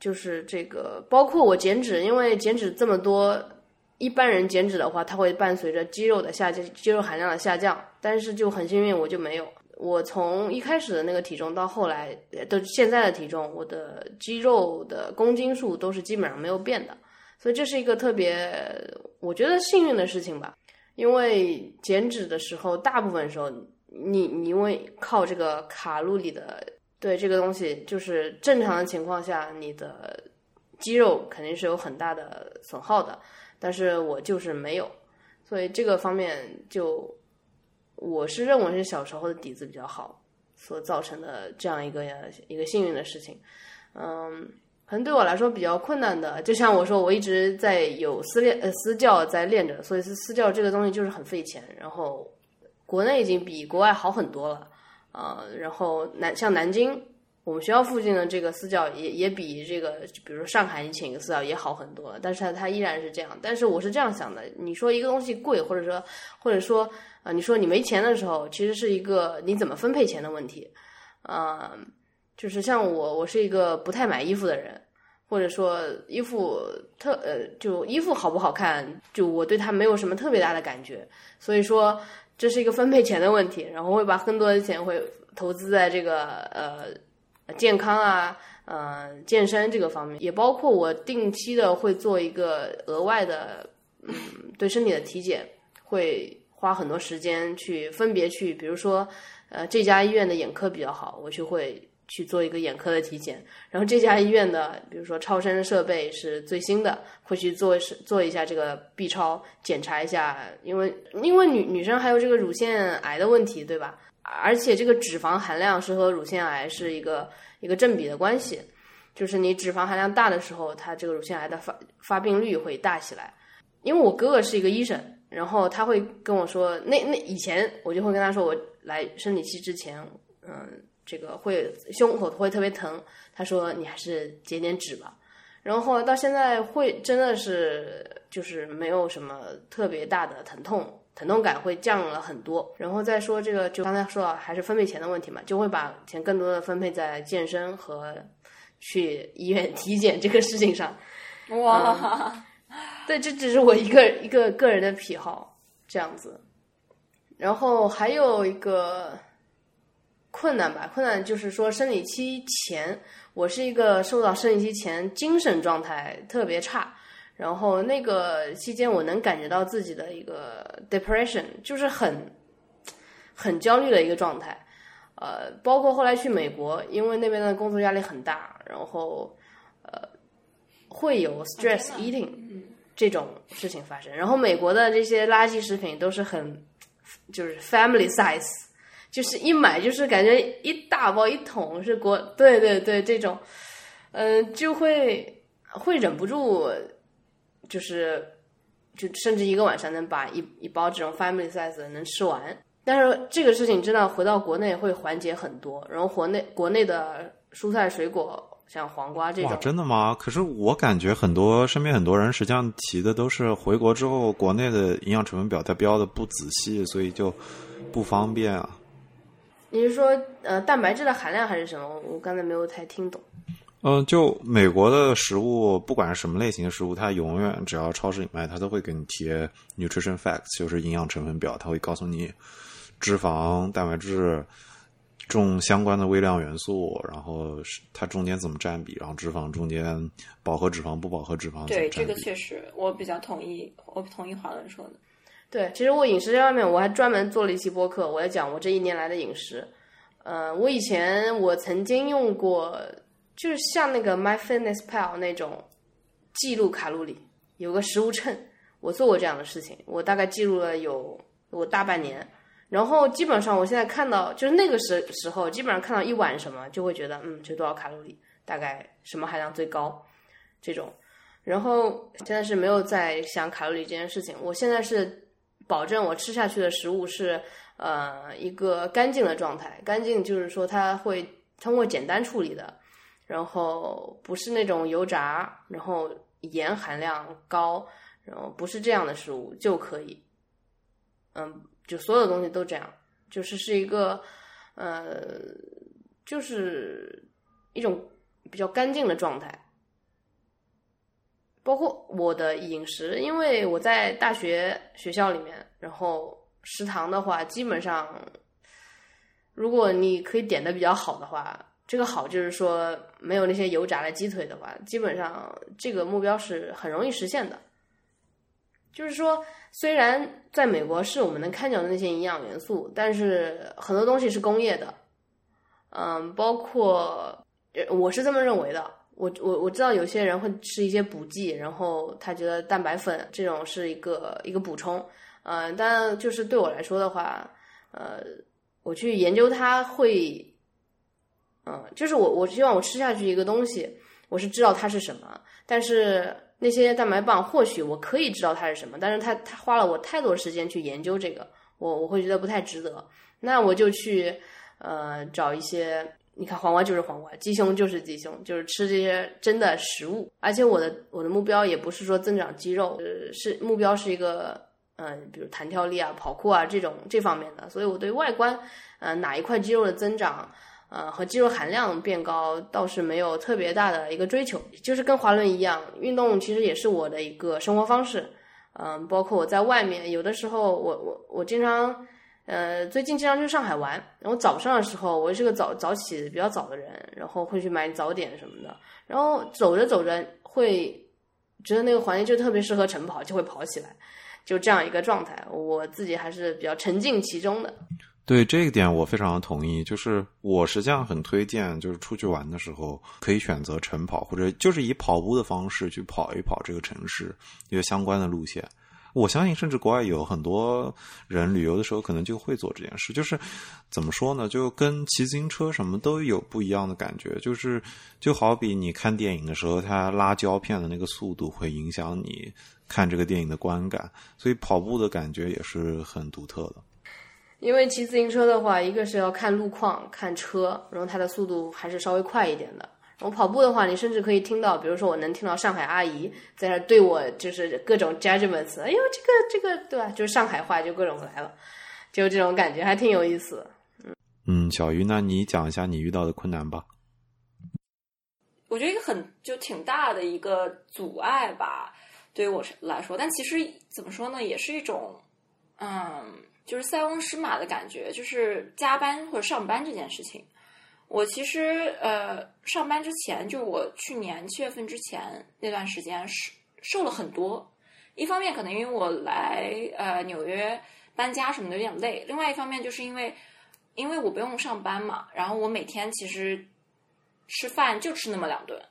就是这个包括我减脂，因为减脂这么多。一般人减脂的话，它会伴随着肌肉的下降，肌肉含量的下降。但是就很幸运，我就没有。我从一开始的那个体重到后来的现在的体重，我的肌肉的公斤数都是基本上没有变的。所以这是一个特别，我觉得幸运的事情吧。因为减脂的时候，大部分时候你你因为靠这个卡路里的对这个东西，就是正常的情况下，你的肌肉肯定是有很大的损耗的，但是我就是没有，所以这个方面就我是认为是小时候的底子比较好所造成的这样一个一个幸运的事情，嗯。可能对我来说比较困难的，就像我说，我一直在有私练呃私教在练着，所以是私教这个东西就是很费钱。然后国内已经比国外好很多了，呃，然后南像南京，我们学校附近的这个私教也也比这个，比如说上海你请一个私教也好很多，但是它它依然是这样。但是我是这样想的，你说一个东西贵，或者说或者说啊，你说你没钱的时候，其实是一个你怎么分配钱的问题，啊。就是像我，我是一个不太买衣服的人，或者说衣服特呃，就衣服好不好看，就我对它没有什么特别大的感觉，所以说这是一个分配钱的问题，然后会把更多的钱会投资在这个呃健康啊，呃健身这个方面，也包括我定期的会做一个额外的嗯对身体的体检，会花很多时间去分别去，比如说呃这家医院的眼科比较好，我就会。去做一个眼科的体检，然后这家医院的，比如说超声设备是最新的，会去做是做一下这个 B 超检查一下，因为因为女女生还有这个乳腺癌的问题，对吧？而且这个脂肪含量是和乳腺癌是一个一个正比的关系，就是你脂肪含量大的时候，它这个乳腺癌的发发病率会大起来。因为我哥哥是一个医生，然后他会跟我说，那那以前我就会跟他说，我来生理期之前，嗯。这个会胸口会特别疼，他说你还是减点脂吧。然后到现在会真的是就是没有什么特别大的疼痛，疼痛感会降了很多。然后再说这个，就刚才说到还是分配钱的问题嘛，就会把钱更多的分配在健身和去医院体检这个事情上。哇，对，这只是我一个一个个人的癖好这样子。然后还有一个。困难吧，困难就是说生理期前，我是一个受到生理期前精神状态特别差，然后那个期间我能感觉到自己的一个 depression，就是很很焦虑的一个状态，呃，包括后来去美国，因为那边的工作压力很大，然后呃会有 stress eating 这种事情发生，然后美国的这些垃圾食品都是很就是 family size。就是一买就是感觉一大包一桶是国对对对这种，嗯，就会会忍不住，就是就甚至一个晚上能把一一包这种 family size 能吃完。但是这个事情真的回到国内会缓解很多。然后国内国内的蔬菜水果像黄瓜这种，真的吗？可是我感觉很多身边很多人实际上提的都是回国之后国内的营养成分表它标的不仔细，所以就不方便啊。你是说呃蛋白质的含量还是什么？我刚才没有太听懂。嗯，就美国的食物，不管是什么类型的食物，它永远只要超市里卖，它都会给你贴 nutrition facts，就是营养成分表，它会告诉你脂肪、蛋白质、重相关的微量元素，然后它中间怎么占比，然后脂肪中间饱和脂肪、不饱和脂肪。对，这个确实我比较同意，我同意华伦说的。对，其实我饮食这方面，我还专门做了一期播客，我在讲我这一年来的饮食。呃，我以前我曾经用过，就是像那个 MyFitnessPal 那种记录卡路里，有个食物秤，我做过这样的事情，我大概记录了有我大半年。然后基本上我现在看到，就是那个时时候，基本上看到一碗什么，就会觉得嗯，这多少卡路里，大概什么含量最高这种。然后现在是没有在想卡路里这件事情，我现在是。保证我吃下去的食物是呃一个干净的状态，干净就是说它会通过简单处理的，然后不是那种油炸，然后盐含量高，然后不是这样的食物就可以，嗯，就所有东西都这样，就是是一个呃，就是一种比较干净的状态。包括我的饮食，因为我在大学学校里面，然后食堂的话，基本上，如果你可以点的比较好的话，这个好就是说没有那些油炸的鸡腿的话，基本上这个目标是很容易实现的。就是说，虽然在美国是我们能看到的那些营养元素，但是很多东西是工业的，嗯，包括我是这么认为的。我我我知道有些人会吃一些补剂，然后他觉得蛋白粉这种是一个一个补充，嗯，但就是对我来说的话，呃，我去研究它会，嗯，就是我我希望我吃下去一个东西，我是知道它是什么，但是那些蛋白棒或许我可以知道它是什么，但是它它花了我太多时间去研究这个，我我会觉得不太值得，那我就去呃找一些。你看黄瓜就是黄瓜，鸡胸就是鸡胸，就是吃这些真的食物。而且我的我的目标也不是说增长肌肉，呃，是目标是一个嗯，比如弹跳力啊、跑酷啊这种这方面的。所以我对外观，呃，哪一块肌肉的增长，呃，和肌肉含量变高倒是没有特别大的一个追求。就是跟滑轮一样，运动其实也是我的一个生活方式。嗯，包括我在外面，有的时候我我我经常。呃，最近经常去上海玩，然后早上的时候，我是个早早起比较早的人，然后会去买早点什么的，然后走着走着会觉得那个环境就特别适合晨跑，就会跑起来，就这样一个状态，我自己还是比较沉浸其中的。对这一点我非常的同意，就是我实际上很推荐，就是出去玩的时候可以选择晨跑，或者就是以跑步的方式去跑一跑这个城市一个相关的路线。我相信，甚至国外有很多人旅游的时候，可能就会做这件事。就是怎么说呢？就跟骑自行车什么都有不一样的感觉。就是就好比你看电影的时候，它拉胶片的那个速度会影响你看这个电影的观感。所以跑步的感觉也是很独特的。因为骑自行车的话，一个是要看路况、看车，然后它的速度还是稍微快一点的。我跑步的话，你甚至可以听到，比如说我能听到上海阿姨在那对我就是 各种 judgments，哎呦这个这个对吧？就是上海话就各种来了，就这种感觉还挺有意思。嗯嗯，小鱼，那你讲一下你遇到的困难吧。我觉得一个很就挺大的一个阻碍吧，对于我来说，但其实怎么说呢，也是一种嗯，就是塞翁失马的感觉，就是加班或者上班这件事情。我其实呃，上班之前，就我去年七月份之前那段时间是瘦了很多。一方面可能因为我来呃纽约搬家什么的有点累，另外一方面就是因为因为我不用上班嘛，然后我每天其实吃饭就吃那么两顿，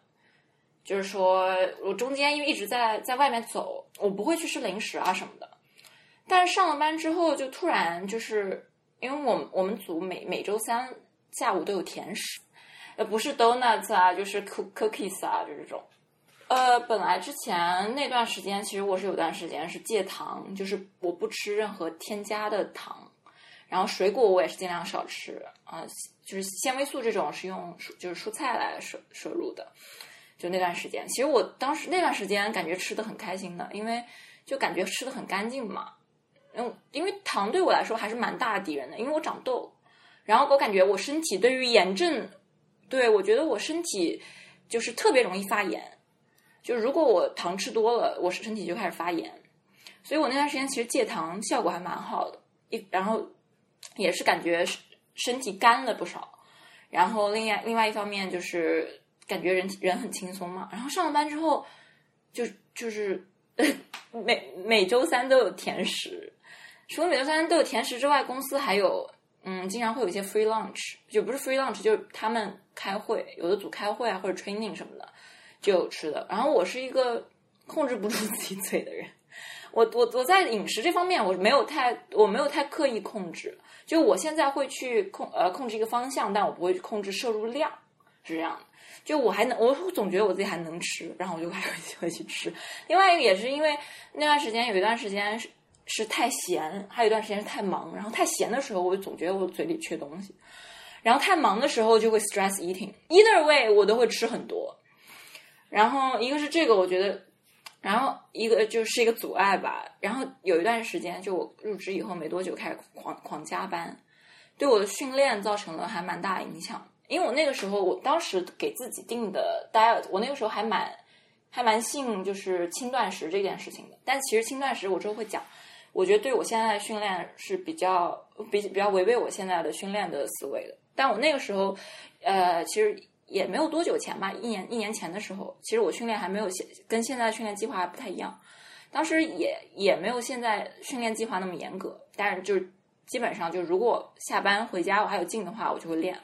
就是说我中间因为一直在在外面走，我不会去吃零食啊什么的。但是上了班之后，就突然就是因为我我们组每每周三。下午都有甜食，呃，不是 donuts 啊，就是 cookies 啊，就这种。呃，本来之前那段时间，其实我是有段时间是戒糖，就是我不吃任何添加的糖，然后水果我也是尽量少吃啊，就是纤维素这种是用就是蔬菜来摄摄入的。就那段时间，其实我当时那段时间感觉吃的很开心的，因为就感觉吃的很干净嘛。嗯，因为糖对我来说还是蛮大的敌人的，因为我长痘。然后我感觉我身体对于炎症，对我觉得我身体就是特别容易发炎，就如果我糖吃多了，我身体就开始发炎，所以我那段时间其实戒糖效果还蛮好的，一然后也是感觉身体干了不少，然后另外另外一方面就是感觉人人很轻松嘛，然后上了班之后就就是 每每周三都有甜食，除了每周三都有甜食之外，公司还有。嗯，经常会有一些 free lunch，就不是 free lunch，就是他们开会，有的组开会啊或者 training 什么的就有吃的。然后我是一个控制不住自己嘴的人，我我我在饮食这方面我没有太我没有太刻意控制，就我现在会去控呃控制一个方向，但我不会去控制摄入量，是这样的。就我还能，我总觉得我自己还能吃，然后我就还会去吃。另外一个也是因为那段时间有一段时间是是。太闲，还有一段时间是太忙。然后太闲的时候，我就总觉得我嘴里缺东西；然后太忙的时候，就会 stress eating。Either way，我都会吃很多。然后一个是这个，我觉得，然后一个就是一个阻碍吧。然后有一段时间，就我入职以后没多久，开始狂狂加班，对我的训练造成了还蛮大影响。因为我那个时候，我当时给自己定的 diet，我那个时候还蛮还蛮信就是轻断食这件事情的。但其实轻断食，我之后会讲。我觉得对我现在的训练是比较比比较违背我现在的训练的思维的。但我那个时候，呃，其实也没有多久前吧，一年一年前的时候，其实我训练还没有现跟现在训练计划还不太一样。当时也也没有现在训练计划那么严格，但是就是基本上就如果下班回家我还有劲的话，我就会练。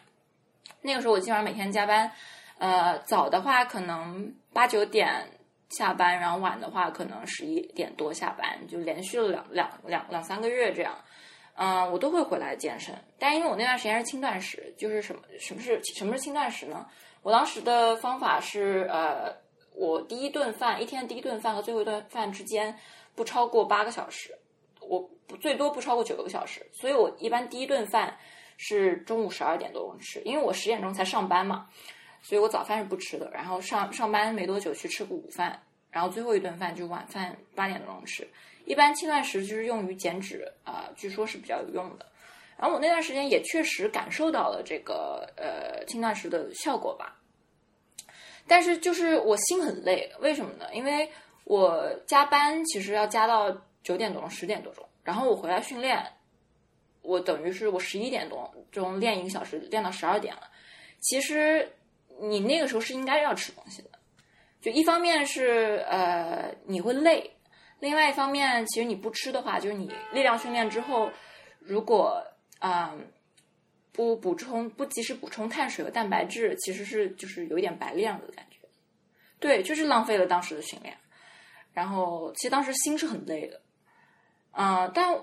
那个时候我基本上每天加班，呃，早的话可能八九点下班，然后晚的话可能十一点多下班，就连续了两两两两三个月这样。嗯，我都会回来健身，但因为我那段时间是轻断食，就是什么什么是什么是轻断食呢？我当时的方法是，呃，我第一顿饭一天第一顿饭和最后一顿饭之间不超过八个小时，我不最多不超过九个小时，所以我一般第一顿饭是中午十二点多钟吃，因为我十点钟才上班嘛，所以我早饭是不吃的，然后上上班没多久去吃个午饭，然后最后一顿饭就晚饭八点多钟吃。一般轻断食就是用于减脂啊，据说是比较有用的。然后我那段时间也确实感受到了这个呃轻断食的效果吧。但是就是我心很累，为什么呢？因为我加班其实要加到九点多钟、十点多钟，然后我回来训练，我等于是我十一点多钟练一个小时，练到十二点了。其实你那个时候是应该要吃东西的，就一方面是呃你会累。另外一方面，其实你不吃的话，就是你力量训练之后，如果啊不补充、不及时补充碳水和蛋白质，其实是就是有一点白练了的感觉。对，就是浪费了当时的训练。然后，其实当时心是很累的。嗯，但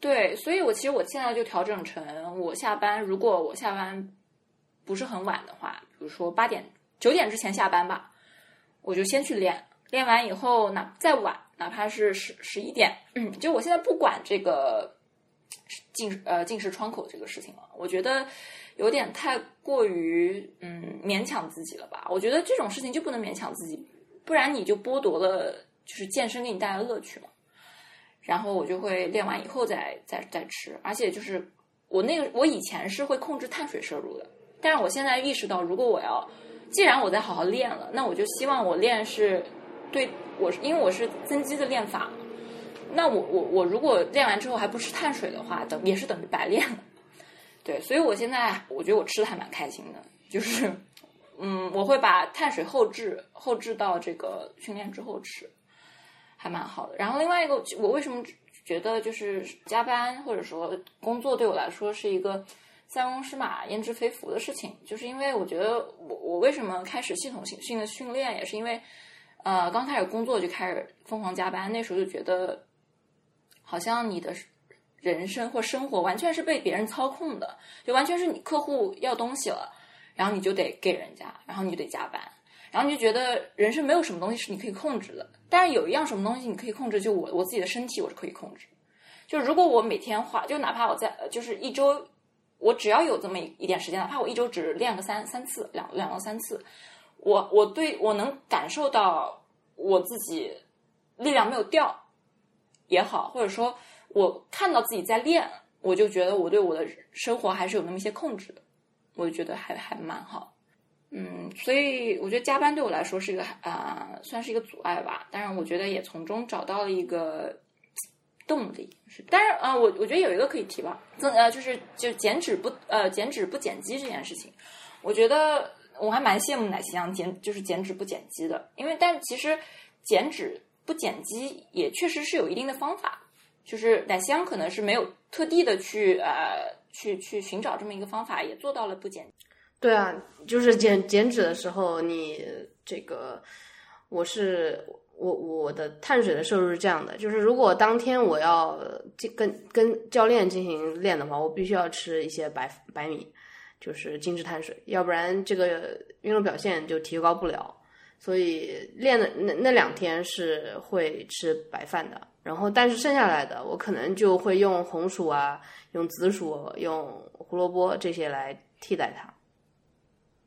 对，所以我其实我现在就调整成，我下班如果我下班不是很晚的话，比如说八点、九点之前下班吧，我就先去练。练完以后，哪再晚，哪怕是十十一点，嗯，就我现在不管这个进呃进食窗口这个事情了，我觉得有点太过于嗯勉强自己了吧？我觉得这种事情就不能勉强自己，不然你就剥夺了就是健身给你带来的乐趣嘛。然后我就会练完以后再再再吃，而且就是我那个我以前是会控制碳水摄入的，但是我现在意识到，如果我要既然我在好好练了，那我就希望我练是。对我，因为我是增肌的练法，那我我我如果练完之后还不吃碳水的话，等也是等于白练了。对，所以我现在我觉得我吃的还蛮开心的，就是嗯，我会把碳水后置后置到这个训练之后吃，还蛮好的。然后另外一个，我为什么觉得就是加班或者说工作对我来说是一个塞翁失马焉知非福的事情，就是因为我觉得我我为什么开始系统性性的训练，也是因为。呃，刚开始工作就开始疯狂加班，那时候就觉得，好像你的人生或生活完全是被别人操控的，就完全是你客户要东西了，然后你就得给人家，然后你就得加班，然后你就觉得人生没有什么东西是你可以控制的。但是有一样什么东西你可以控制，就我我自己的身体我是可以控制。就如果我每天花，就哪怕我在就是一周，我只要有这么一点时间，哪怕我一周只练个三三次，两两到三次。我我对我能感受到我自己力量没有掉也好，或者说我看到自己在练，我就觉得我对我的生活还是有那么一些控制的，我就觉得还还蛮好。嗯，所以我觉得加班对我来说是一个啊，算是一个阻碍吧。但是我觉得也从中找到了一个动力。是，但是啊，我我觉得有一个可以提吧，增呃就是就减脂不呃减脂不减肌这件事情，我觉得。我还蛮羡慕奶昔羊减就是减脂不减肌的，因为但其实减脂不减肌也确实是有一定的方法，就是奶昔羊可能是没有特地的去呃去去寻找这么一个方法，也做到了不减。对啊，就是减减脂的时候，你这个我是我我的碳水的摄入是这样的，就是如果当天我要跟跟教练进行练的话，我必须要吃一些白白米。就是精致碳水，要不然这个运动表现就提高不了。所以练的那那两天是会吃白饭的，然后但是剩下来的我可能就会用红薯啊、用紫薯、用胡萝卜这些来替代它。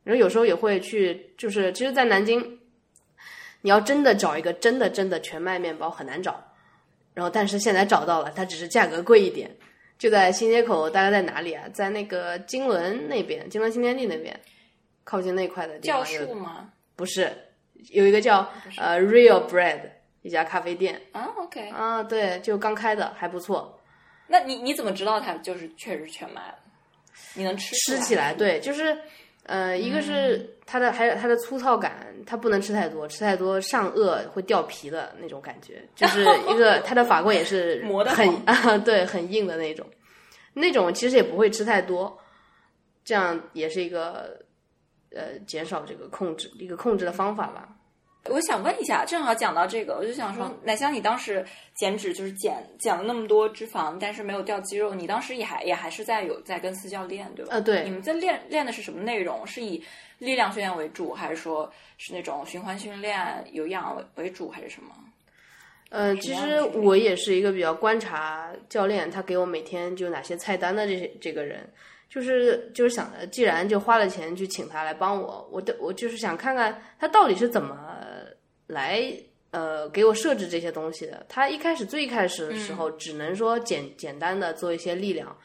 然后有时候也会去，就是其实，在南京，你要真的找一个真的真的全麦面包很难找。然后但是现在找到了，它只是价格贵一点。就在新街口，大概在哪里啊？在那个金轮那边，金轮新天地那边，靠近那块的地方。教树吗？不是，有一个叫呃 Real Bread 一家咖啡店。啊，OK。啊，对，就刚开的，还不错。那你你怎么知道它就是确实全麦了？你能吃吃起来？对，就是呃，一个是它的，还有它的粗糙感，它不能吃太多，吃太多上颚会掉皮的那种感觉。就是一个 它的法棍也是 磨的很啊，对，很硬的那种。那种其实也不会吃太多，这样也是一个呃减少这个控制一个控制的方法吧。我想问一下，正好讲到这个，我就想说，奶香，你当时减脂就是减减了那么多脂肪，但是没有掉肌肉，你当时也还也还是在有在跟私教练，对吧？呃，对。你们在练练的是什么内容？是以力量训练为主，还是说是那种循环训练、有氧为主，还是什么？呃，其实我也是一个比较观察教练，他给我每天就哪些菜单的这些这个人。就是就是想着，既然就花了钱去请他来帮我，我的我就是想看看他到底是怎么来呃给我设置这些东西的。他一开始最开始的时候，只能说简简单的做一些力量，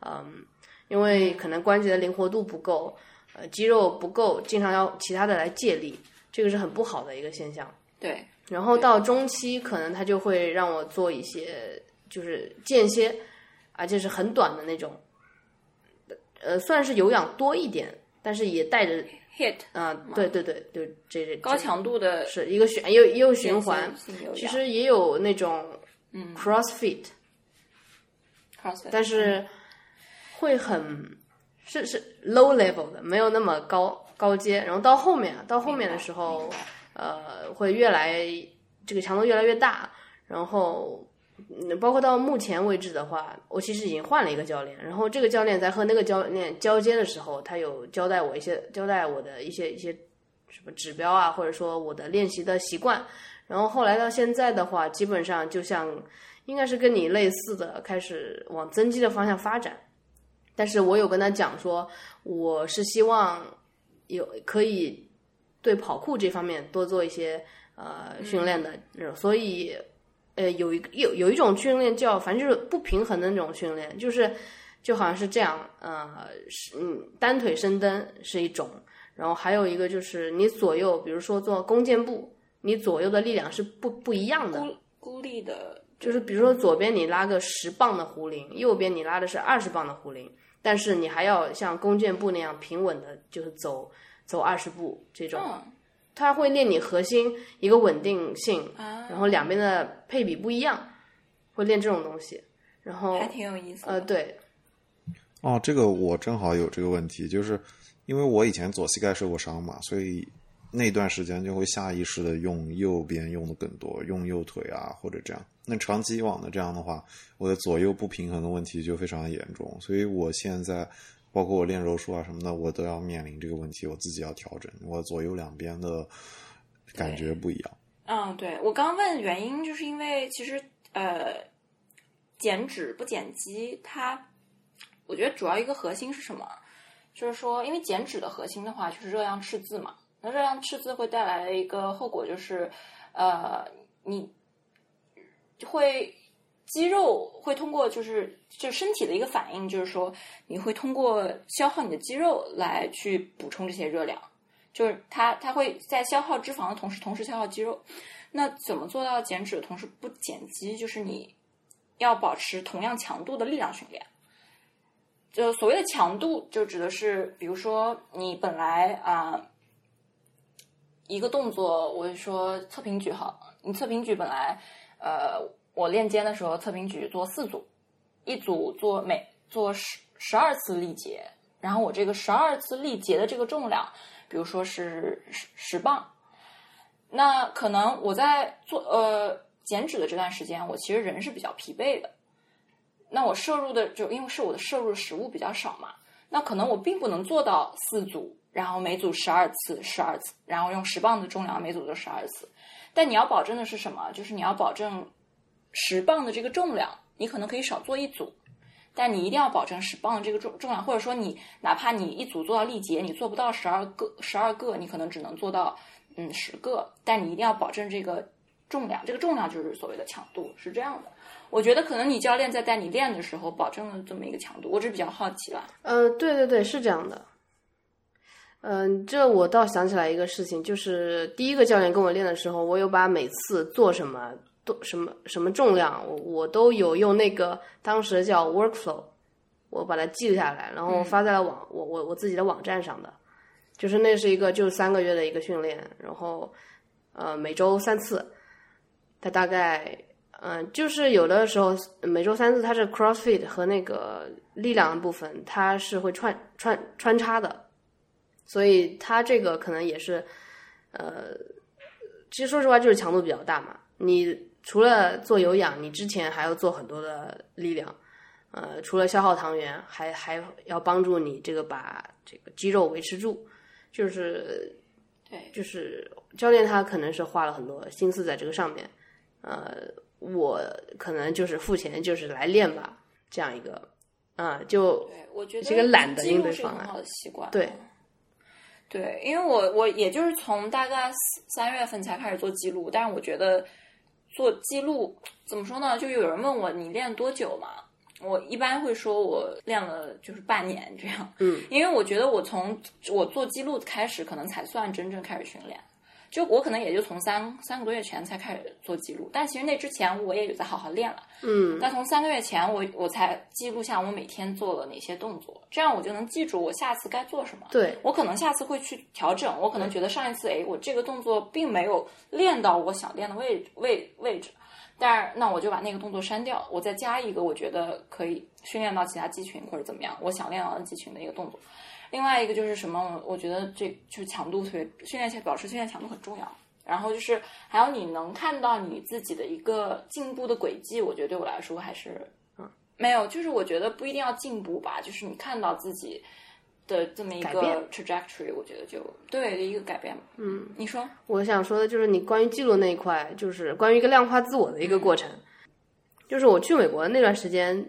嗯，因为可能关节的灵活度不够，呃，肌肉不够，经常要其他的来借力，这个是很不好的一个现象。对。然后到中期，可能他就会让我做一些就是间歇，而且是很短的那种。呃，算是有氧多一点，但是也带着 hit 啊，对对对，就这这高强度的，是一个循也有也有循环，其实也有那种嗯 crossfit，但是会很是是 low level 的，没有那么高高阶，然后到后面到后面的时候，呃，会越来这个强度越来越大，然后。嗯，包括到目前为止的话，我其实已经换了一个教练。然后这个教练在和那个教练交接的时候，他有交代我一些，交代我的一些一些什么指标啊，或者说我的练习的习惯。然后后来到现在的话，基本上就像应该是跟你类似的，开始往增肌的方向发展。但是我有跟他讲说，我是希望有可以对跑酷这方面多做一些呃训练的，所以。呃，有一个有有一种训练叫，反正就是不平衡的那种训练，就是就好像是这样，呃，是嗯，单腿深蹲是一种，然后还有一个就是你左右，比如说做弓箭步，你左右的力量是不不一样的，孤孤立的，就是比如说左边你拉个十磅的壶铃，右边你拉的是二十磅的壶铃，但是你还要像弓箭步那样平稳的，就是走走二十步这种。它会练你核心一个稳定性，然后两边的配比不一样，会练这种东西，然后还挺有意思。呃，对。哦，这个我正好有这个问题，就是因为我以前左膝盖受过伤嘛，所以那段时间就会下意识的用右边用的更多，用右腿啊或者这样。那长期以往的这样的话，我的左右不平衡的问题就非常严重，所以我现在。包括我练柔术啊什么的，我都要面临这个问题，我自己要调整，我左右两边的感觉不一样。嗯，对我刚问原因，就是因为其实呃，减脂不减肌，它我觉得主要一个核心是什么？就是说，因为减脂的核心的话，就是热量赤字嘛。那热量赤字会带来的一个后果就是，呃，你会。肌肉会通过就是就身体的一个反应，就是说你会通过消耗你的肌肉来去补充这些热量，就是它它会在消耗脂肪的同时，同时消耗肌肉。那怎么做到减脂的同时不减肌？就是你要保持同样强度的力量训练。就所谓的强度，就指的是，比如说你本来啊一个动作，我就说侧平举好，你侧平举本来呃。我练肩的时候，侧平举做四组，一组做每做十十二次力竭，然后我这个十二次力竭的这个重量，比如说是十十磅，那可能我在做呃减脂的这段时间，我其实人是比较疲惫的，那我摄入的就因为是我的摄入食物比较少嘛，那可能我并不能做到四组，然后每组十二次十二次，然后用十磅的重量每组做十二次，但你要保证的是什么？就是你要保证。十磅的这个重量，你可能可以少做一组，但你一定要保证十磅的这个重重量，或者说你哪怕你一组做到力竭，你做不到十二个十二个，你可能只能做到嗯十个，但你一定要保证这个重量，这个重量就是所谓的强度，是这样的。我觉得可能你教练在带你练的时候，保证了这么一个强度，我只是比较好奇了。呃，对对对，是这样的。嗯，这我倒想起来一个事情，就是第一个教练跟我练的时候，我有把每次做什么。什么什么重量，我我都有用那个当时叫 workflow，我把它记录下来，然后发在了网我我我自己的网站上的。就是那是一个就三个月的一个训练，然后呃每周三次，它大概嗯就是有的时候每周三次它是 CrossFit 和那个力量的部分它是会穿穿穿插的，所以它这个可能也是呃其实说实话就是强度比较大嘛，你除了做有氧，你之前还要做很多的力量。呃，除了消耗糖原，还还要帮助你这个把这个肌肉维持住，就是对，就是教练他可能是花了很多心思在这个上面，呃，我可能就是付钱就是来练吧，这样一个，啊，就对我觉得这个懒的应对方案，好的习惯，对。对，因为我我也就是从大概三月份才开始做记录，但是我觉得做记录怎么说呢？就有人问我你练多久嘛？我一般会说，我练了就是半年这样，嗯，因为我觉得我从我做记录开始，可能才算真正开始训练。就我可能也就从三三个多月前才开始做记录，但其实那之前我也有在好好练了，嗯。但从三个月前，我我才记录下我每天做了哪些动作，这样我就能记住我下次该做什么。对，我可能下次会去调整，我可能觉得上一次，哎，我这个动作并没有练到我想练的位位位置。但是，那我就把那个动作删掉，我再加一个我觉得可以训练到其他肌群或者怎么样，我想练到的肌群的一个动作。另外一个就是什么？我觉得这就是强度特别训练，保持训练强度很重要。然后就是还有你能看到你自己的一个进步的轨迹，我觉得对我来说还是嗯没有，就是我觉得不一定要进步吧，就是你看到自己。的这么一个 trajectory，我觉得就对的一个改变。嗯，你说，我想说的就是你关于记录那一块，就是关于一个量化自我的一个过程。就是我去美国那段时间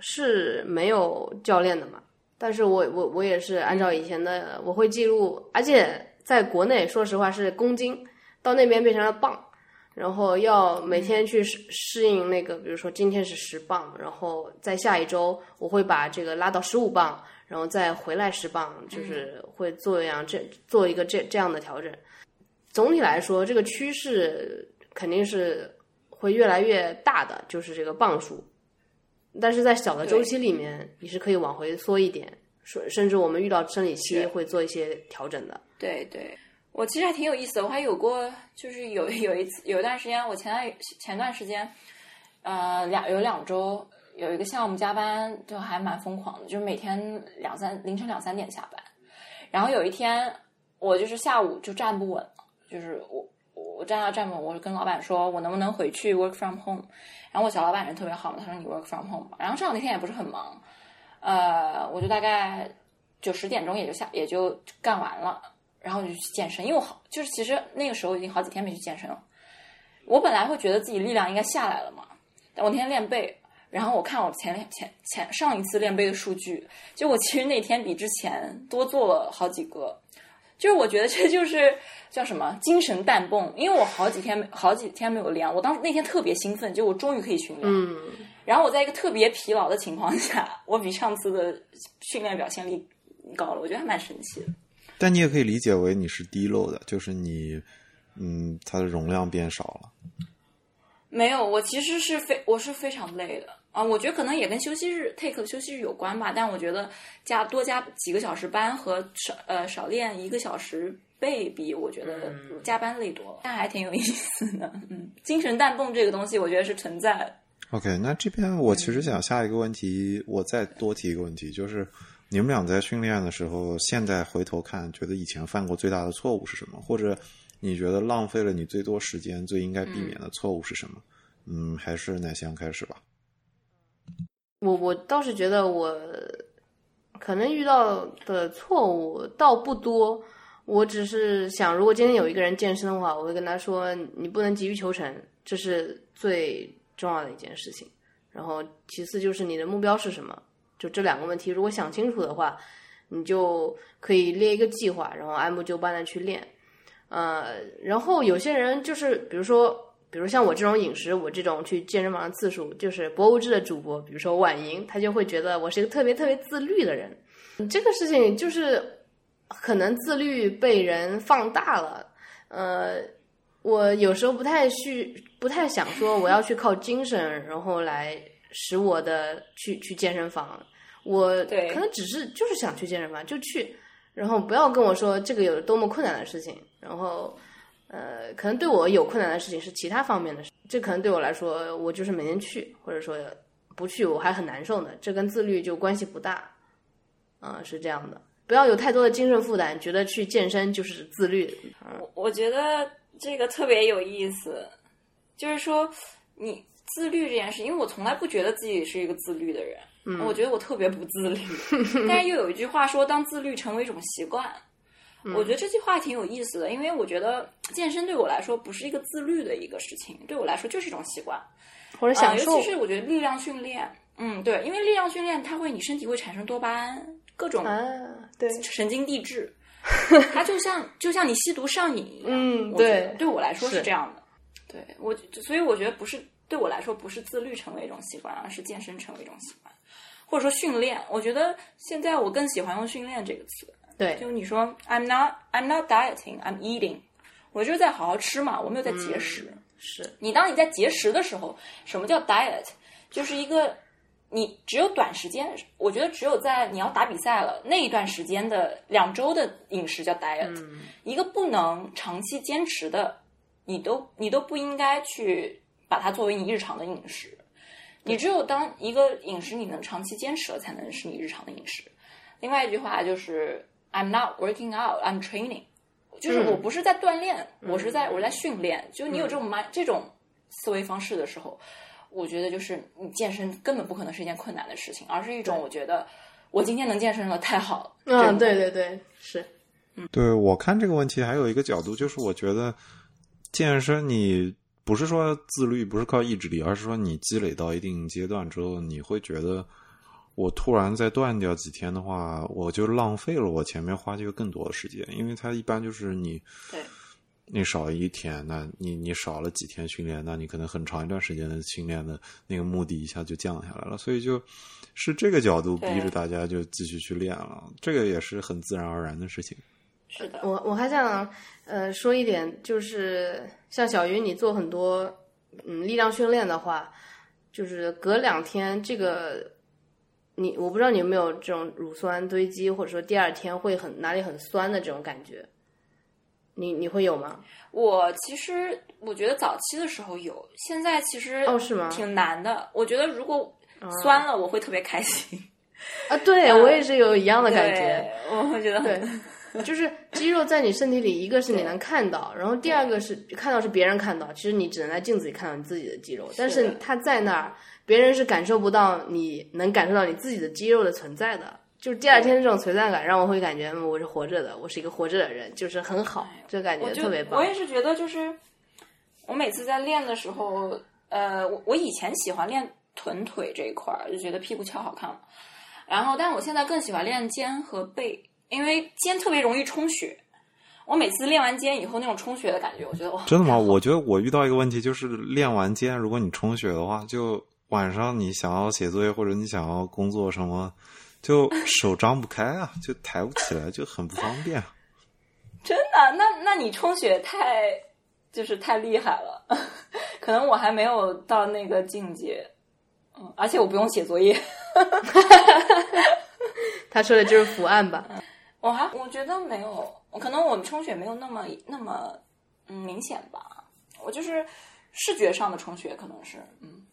是没有教练的嘛，但是我我我也是按照以前的，我会记录，而且在国内说实话是公斤，到那边变成了磅。然后要每天去适适应那个，比如说今天是十磅，然后在下一周我会把这个拉到十五磅，然后再回来十磅，就是会做一样这做一个这这样的调整。总体来说，这个趋势肯定是会越来越大的，就是这个磅数。但是在小的周期里面，你是可以往回缩一点，甚甚至我们遇到生理期会做一些调整的。对对。我其实还挺有意思的，我还有过，就是有 有一次有一段时间，我前段前段时间，呃，两有两周有一个项目加班，就还蛮疯狂的，就是每天两三凌晨两三点下班。然后有一天，我就是下午就站不稳，就是我我站到站不稳，我就跟老板说，我能不能回去 work from home？然后我小老板人特别好嘛，他说你 work from home 吧。然后正好那天也不是很忙，呃，我就大概九十点钟也就下也就干完了。然后我就去健身，因为我好就是其实那个时候已经好几天没去健身了。我本来会觉得自己力量应该下来了嘛，但我那天练背，然后我看我前前前上一次练背的数据，就我其实那天比之前多做了好几个，就是我觉得这就是叫什么精神弹泵，因为我好几天好几天没有练，我当时那天特别兴奋，就我终于可以训练，嗯，然后我在一个特别疲劳的情况下，我比上次的训练表现力高了，我觉得还蛮神奇的。但你也可以理解为你是低漏的，就是你，嗯，它的容量变少了。没有，我其实是非我是非常累的啊。我觉得可能也跟休息日 take 休息日有关吧。但我觉得加多加几个小时班和少呃少练一个小时背比，我觉得加班累多了。但还挺有意思的，嗯，精神弹泵这个东西，我觉得是存在的。OK，那这边我其实想下一个问题，我再多提一个问题，就是。你们俩在训练的时候，现在回头看，觉得以前犯过最大的错误是什么？或者你觉得浪费了你最多时间、最应该避免的错误是什么？嗯，还是奶香开始吧。我我倒是觉得我可能遇到的错误倒不多，我只是想，如果今天有一个人健身的话，我会跟他说，你不能急于求成，这是最重要的一件事情。然后其次就是你的目标是什么？就这两个问题，如果想清楚的话，你就可以列一个计划，然后按部就班的去练。呃，然后有些人就是，比如说，比如像我这种饮食，我这种去健身房的次数，就是博物志的主播，比如说婉莹，他就会觉得我是一个特别特别自律的人。这个事情就是可能自律被人放大了。呃，我有时候不太去，不太想说我要去靠精神，然后来使我的去去健身房。我可能只是就是想去健身房就去，然后不要跟我说这个有多么困难的事情，然后呃，可能对我有困难的事情是其他方面的事，这可能对我来说，我就是每天去，或者说不去我还很难受呢，这跟自律就关系不大，啊，是这样的，不要有太多的精神负担，觉得去健身就是自律。我我觉得这个特别有意思，就是说你自律这件事，因为我从来不觉得自己是一个自律的人。我觉得我特别不自律，但是又有一句话说，当自律成为一种习惯，我觉得这句话挺有意思的，因为我觉得健身对我来说不是一个自律的一个事情，对我来说就是一种习惯或者享受。尤其是我觉得力量训练，嗯，对，因为力量训练它会你身体会产生多巴胺，各种对神经递质，它就像就像你吸毒上瘾一样，嗯，对，对我来说是这样的，对我，所以我觉得不是对我来说不是自律成为一种习惯，而是健身成为一种习惯。或者说训练，我觉得现在我更喜欢用训练这个词。对，就你说 I'm not I'm not dieting I'm eating，我就是在好好吃嘛，我没有在节食。是你当你在节食的时候，什么叫 diet？就是一个你只有短时间，我觉得只有在你要打比赛了那一段时间的两周的饮食叫 diet，一个不能长期坚持的，你都你都不应该去把它作为你日常的饮食。你只有当一个饮食你能长期坚持了，才能是你日常的饮食。另外一句话就是 "I'm not working out, I'm training"，就是我不是在锻炼，我是在我在训练。就你有这种 mind 这种思维方式的时候，我觉得就是你健身根本不可能是一件困难的事情，而是一种我觉得我今天能健身了，太好了。嗯，对对对，是。嗯，对我看这个问题还有一个角度，就是我觉得健身你。不是说自律不是靠意志力，而是说你积累到一定阶段之后，你会觉得我突然再断掉几天的话，我就浪费了我前面花这个更多的时间，因为它一般就是你，对你少一天，那你你少了几天训练，那你可能很长一段时间的训练的那个目的一下就降下来了，所以就是这个角度逼着大家就继续去练了，这个也是很自然而然的事情。是的，我我还想呃说一点，就是像小鱼，你做很多嗯力量训练的话，就是隔两天这个你我不知道你有没有这种乳酸堆积，或者说第二天会很哪里很酸的这种感觉，你你会有吗？我其实我觉得早期的时候有，现在其实哦是吗？挺难的。我觉得如果酸了，我会特别开心啊。对我也是有一样的感觉，我会觉得对。就是肌肉在你身体里，一个是你能看到，然后第二个是看到是别人看到。其实你只能在镜子里看到你自己的肌肉，但是它在那儿，别人是感受不到，你能感受到你自己的肌肉的存在的。就是第二天这种存在感，让我会感觉我是活着的，我是一个活着的人，就是很好，这感觉特别棒。我也是觉得，就是我每次在练的时候，呃，我我以前喜欢练臀腿这一块儿，就觉得屁股翘好看了。然后，但我现在更喜欢练肩和背。因为肩特别容易充血，我每次练完肩以后那种充血的感觉，我觉得哇，真的吗？我觉得我遇到一个问题，就是练完肩，如果你充血的话，就晚上你想要写作业或者你想要工作什么，就手张不开啊，就抬不起来，就很不方便。真的？那那你充血太就是太厉害了，可能我还没有到那个境界。嗯，而且我不用写作业。他说的就是伏案吧。我还我觉得没有，可能我们充血没有那么那么嗯明显吧。我就是视觉上的充血，可能是嗯。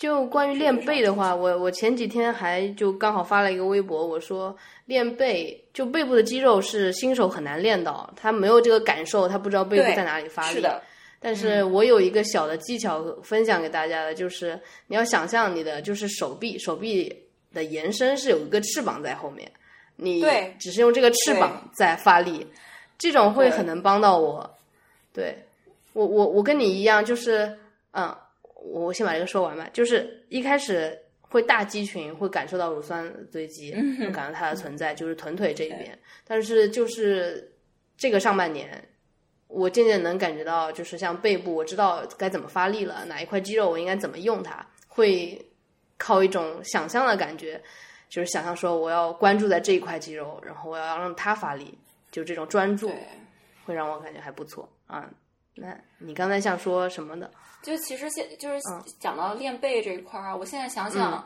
就关于练背的话，我我前几天还就刚好发了一个微博，我说练背就背部的肌肉是新手很难练到，他没有这个感受，他不知道背部在哪里发力。是的。但是我有一个小的技巧分享给大家的，就是你要想象你的就是手臂，手臂的延伸是有一个翅膀在后面。你只是用这个翅膀在发力，这种会很能帮到我。对，我我我跟你一样，就是嗯，我先把这个说完吧。就是一开始会大肌群会感受到乳酸堆积，感到它的存在，就是臀腿这一边。但是就是这个上半年，我渐渐能感觉到，就是像背部，我知道该怎么发力了，哪一块肌肉我应该怎么用它，会靠一种想象的感觉。就是想象说，我要关注在这一块肌肉，然后我要让它发力，就这种专注，会让我感觉还不错啊。那你刚才想说什么的？就其实现就是讲到练背这一块儿，我现在想想，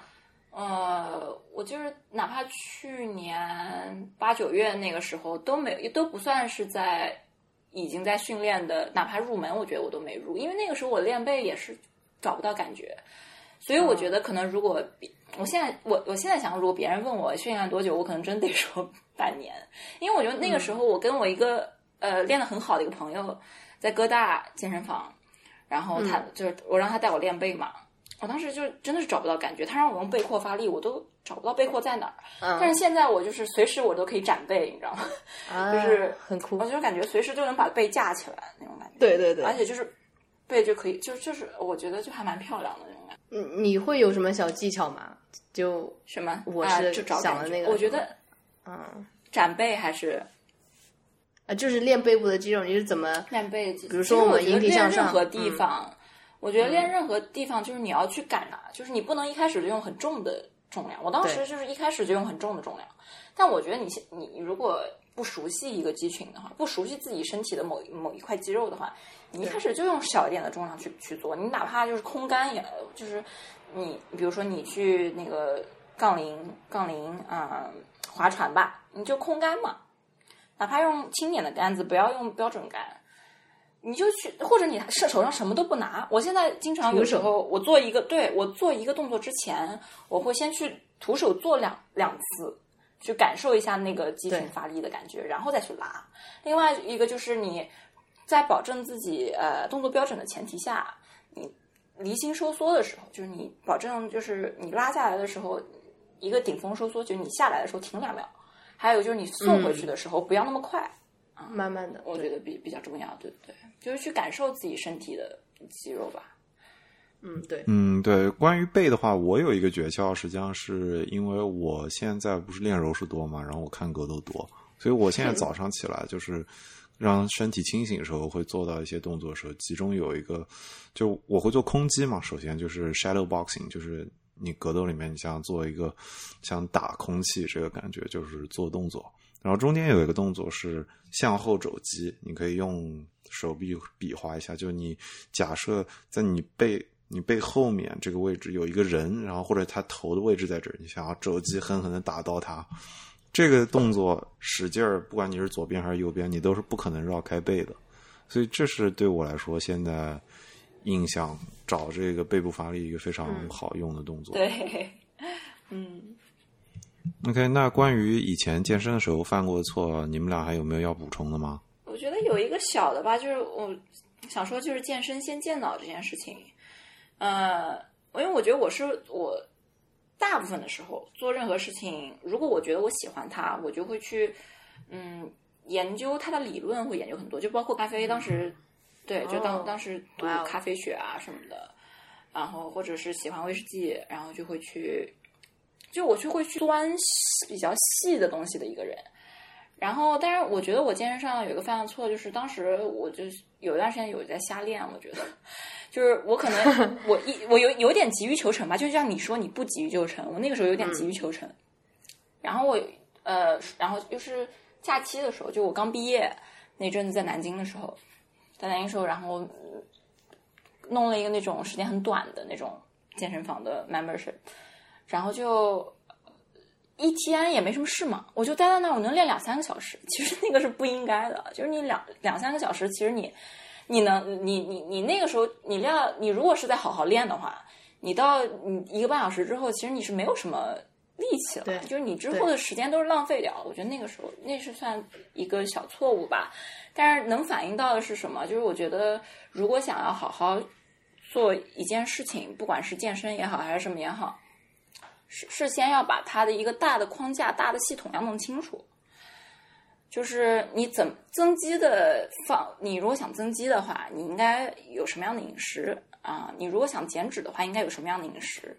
呃，我就是哪怕去年八九月那个时候都没都不算是在已经在训练的，哪怕入门，我觉得我都没入，因为那个时候我练背也是找不到感觉，所以我觉得可能如果我现在我我现在想，如果别人问我训练多久，我可能真得说半年，因为我觉得那个时候我跟我一个呃练得很好的一个朋友在哥大健身房，然后他就是我让他带我练背嘛。我当时就真的是找不到感觉，他让我用背阔发力，我都找不到背阔在哪儿。但是现在我就是随时我都可以展背，你知道吗？就是很酷，我就感觉随时就能把背架起来那种感觉。对对对，而且就是背就可以，就就是我觉得就还蛮漂亮的那种感觉。你你会有什么小技巧吗？就什么？我是想的那个，我觉得，嗯，展背还是啊，就是练背部的肌肉，你是怎么练背？比如说我们引体向上，任何地方。我觉得练任何地方，就是你要去赶啊，就是你不能一开始就用很重的重量。我当时就是一开始就用很重的重量，但我觉得你现你如果不熟悉一个肌群的话，不熟悉自己身体的某某一块肌肉的话，你一开始就用小一点的重量去去做。你哪怕就是空杆，也就是你比如说你去那个杠铃杠铃啊划船吧，你就空杆嘛，哪怕用轻点的杆子，不要用标准杆。你就去，或者你手手上什么都不拿。我现在经常有时候，我做一个，对我做一个动作之前，我会先去徒手做两两次，去感受一下那个肌群发力的感觉，然后再去拉。另外一个就是你在保证自己呃动作标准的前提下，你离心收缩的时候，就是你保证就是你拉下来的时候一个顶峰收缩，就是你下来的时候停两秒。还有就是你送回去的时候不要那么快。慢慢的，我觉得比比较重要，对不对？就是去感受自己身体的肌肉吧。嗯，对，嗯，对。关于背的话，我有一个诀窍，实际上是因为我现在不是练柔术多嘛，然后我看格斗多，所以我现在早上起来 就是让身体清醒的时候，会做到一些动作的时候，其中有一个，就我会做空击嘛。首先就是 shadow boxing，就是你格斗里面，你像做一个像打空气这个感觉，就是做动作。然后中间有一个动作是向后肘击，你可以用手臂比划一下。就你假设在你背你背后面这个位置有一个人，然后或者他头的位置在这儿，你想要肘击狠狠的打到他，这个动作使劲儿，不管你是左边还是右边，你都是不可能绕开背的。所以这是对我来说现在印象找这个背部发力一个非常好用的动作。对，嗯。OK，那关于以前健身的时候犯过的错，你们俩还有没有要补充的吗？我觉得有一个小的吧，就是我想说，就是健身先健脑这件事情。呃，因为我觉得我是我大部分的时候做任何事情，如果我觉得我喜欢它，我就会去嗯研究它的理论，会研究很多，就包括咖啡。当时对，就当当时读咖啡学啊什么的，然后或者是喜欢威士忌，然后就会去。就我就会去钻比较细的东西的一个人，然后，但是我觉得我健身上有一个犯的错，就是当时我就有一段时间有在瞎练，我觉得，就是我可能 我一我有有点急于求成吧，就像你说你不急于求成，我那个时候有点急于求成，然后我呃，然后又是假期的时候，就我刚毕业那阵子在南京的时候，在南京时候，然后弄了一个那种时间很短的那种健身房的 membership。然后就一天也没什么事嘛，我就待在那儿，我能练两三个小时。其实那个是不应该的，就是你两两三个小时，其实你你能你你你那个时候你练，你如果是在好好练的话，你到你一个半小时之后，其实你是没有什么力气了，就是你之后的时间都是浪费掉了。我觉得那个时候那是算一个小错误吧，但是能反映到的是什么？就是我觉得如果想要好好做一件事情，不管是健身也好还是什么也好。是事先要把它的一个大的框架、大的系统要弄清楚，就是你怎增肌的方，你如果想增肌的话，你应该有什么样的饮食啊？你如果想减脂的话，应该有什么样的饮食？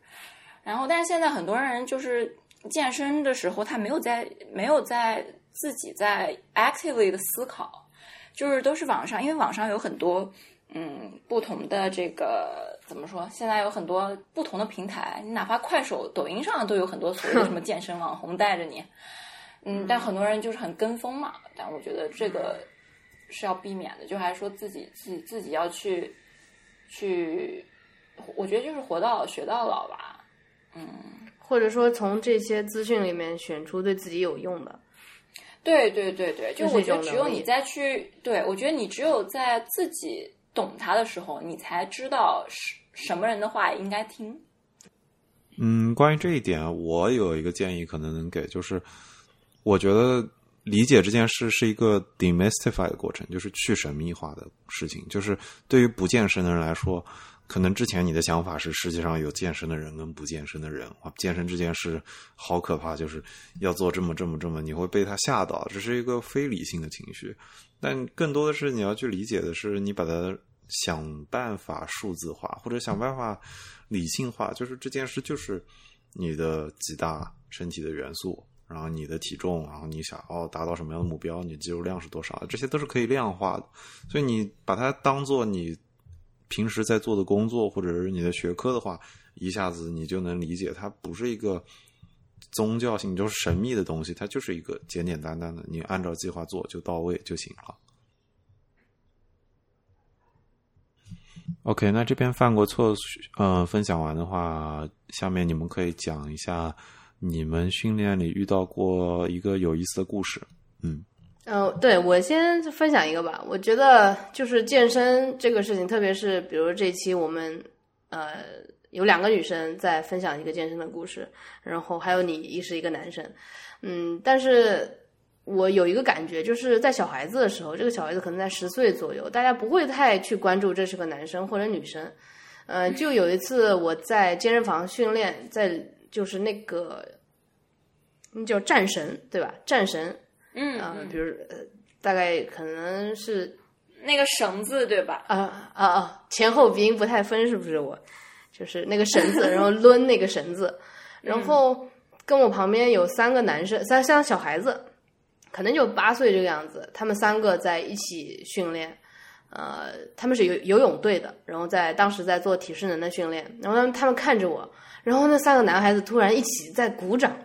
然后，但是现在很多人就是健身的时候，他没有在没有在自己在 actively 的思考，就是都是网上，因为网上有很多。嗯，不同的这个怎么说？现在有很多不同的平台，你哪怕快手、抖音上都有很多所谓的什么健身网红带着你。嗯，但很多人就是很跟风嘛。但我觉得这个是要避免的，就还是说自己自己自己要去去，我觉得就是活到老学到老吧。嗯，或者说从这些资讯里面选出对自己有用的。对对对对，就我觉得只有你再去，对我觉得你只有在自己懂它的时候，你才知道是什么人的话应该听。嗯，关于这一点，我有一个建议，可能能给，就是我觉得理解这件事是一个 demystify 的过程，就是去神秘化的事情。就是对于不健身的人来说。可能之前你的想法是世界上有健身的人跟不健身的人，啊，健身这件事好可怕，就是要做这么这么这么，你会被他吓到，这是一个非理性的情绪。但更多的是你要去理解的是，你把它想办法数字化，或者想办法理性化，就是这件事就是你的几大身体的元素，然后你的体重，然后你想哦达到什么样的目标，你肌肉量是多少，这些都是可以量化的。所以你把它当做你。平时在做的工作，或者是你的学科的话，一下子你就能理解，它不是一个宗教性，就是神秘的东西，它就是一个简简单单的，你按照计划做就到位就行了。OK，那这边犯过错，呃，分享完的话，下面你们可以讲一下你们训练里遇到过一个有意思的故事，嗯。嗯，对我先分享一个吧。我觉得就是健身这个事情，特别是比如这期我们呃有两个女生在分享一个健身的故事，然后还有你一是一个男生，嗯，但是我有一个感觉，就是在小孩子的时候，这个小孩子可能在十岁左右，大家不会太去关注这是个男生或者女生。嗯，就有一次我在健身房训练，在就是那个那叫战神对吧？战神。嗯啊，比如呃，大概可能是那个绳子对吧？啊啊啊，前后鼻音不太分，是不是我？就是那个绳子，然后抡那个绳子，然后跟我旁边有三个男生，三像小孩子，可能就八岁这个样子，他们三个在一起训练，呃，他们是游游泳队的，然后在当时在做体适能的训练，然后他们他们看着我，然后那三个男孩子突然一起在鼓掌。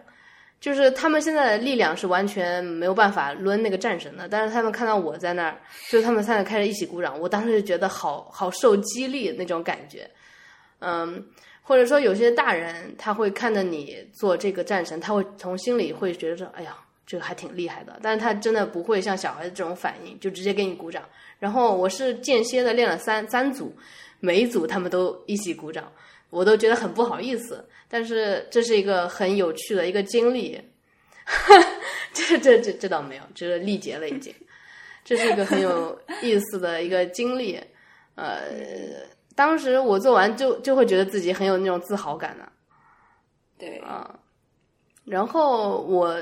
就是他们现在的力量是完全没有办法抡那个战神的，但是他们看到我在那儿，就他们三个开始一起鼓掌，我当时就觉得好好受激励那种感觉，嗯，或者说有些大人他会看着你做这个战神，他会从心里会觉得说，哎呀，这个还挺厉害的，但是他真的不会像小孩子这种反应，就直接给你鼓掌。然后我是间歇的练了三三组，每一组他们都一起鼓掌，我都觉得很不好意思。但是这是一个很有趣的一个经历，这这这这倒没有，这是力竭了已经。这是一个很有意思的一个经历，呃，当时我做完就就会觉得自己很有那种自豪感的，对啊。然后我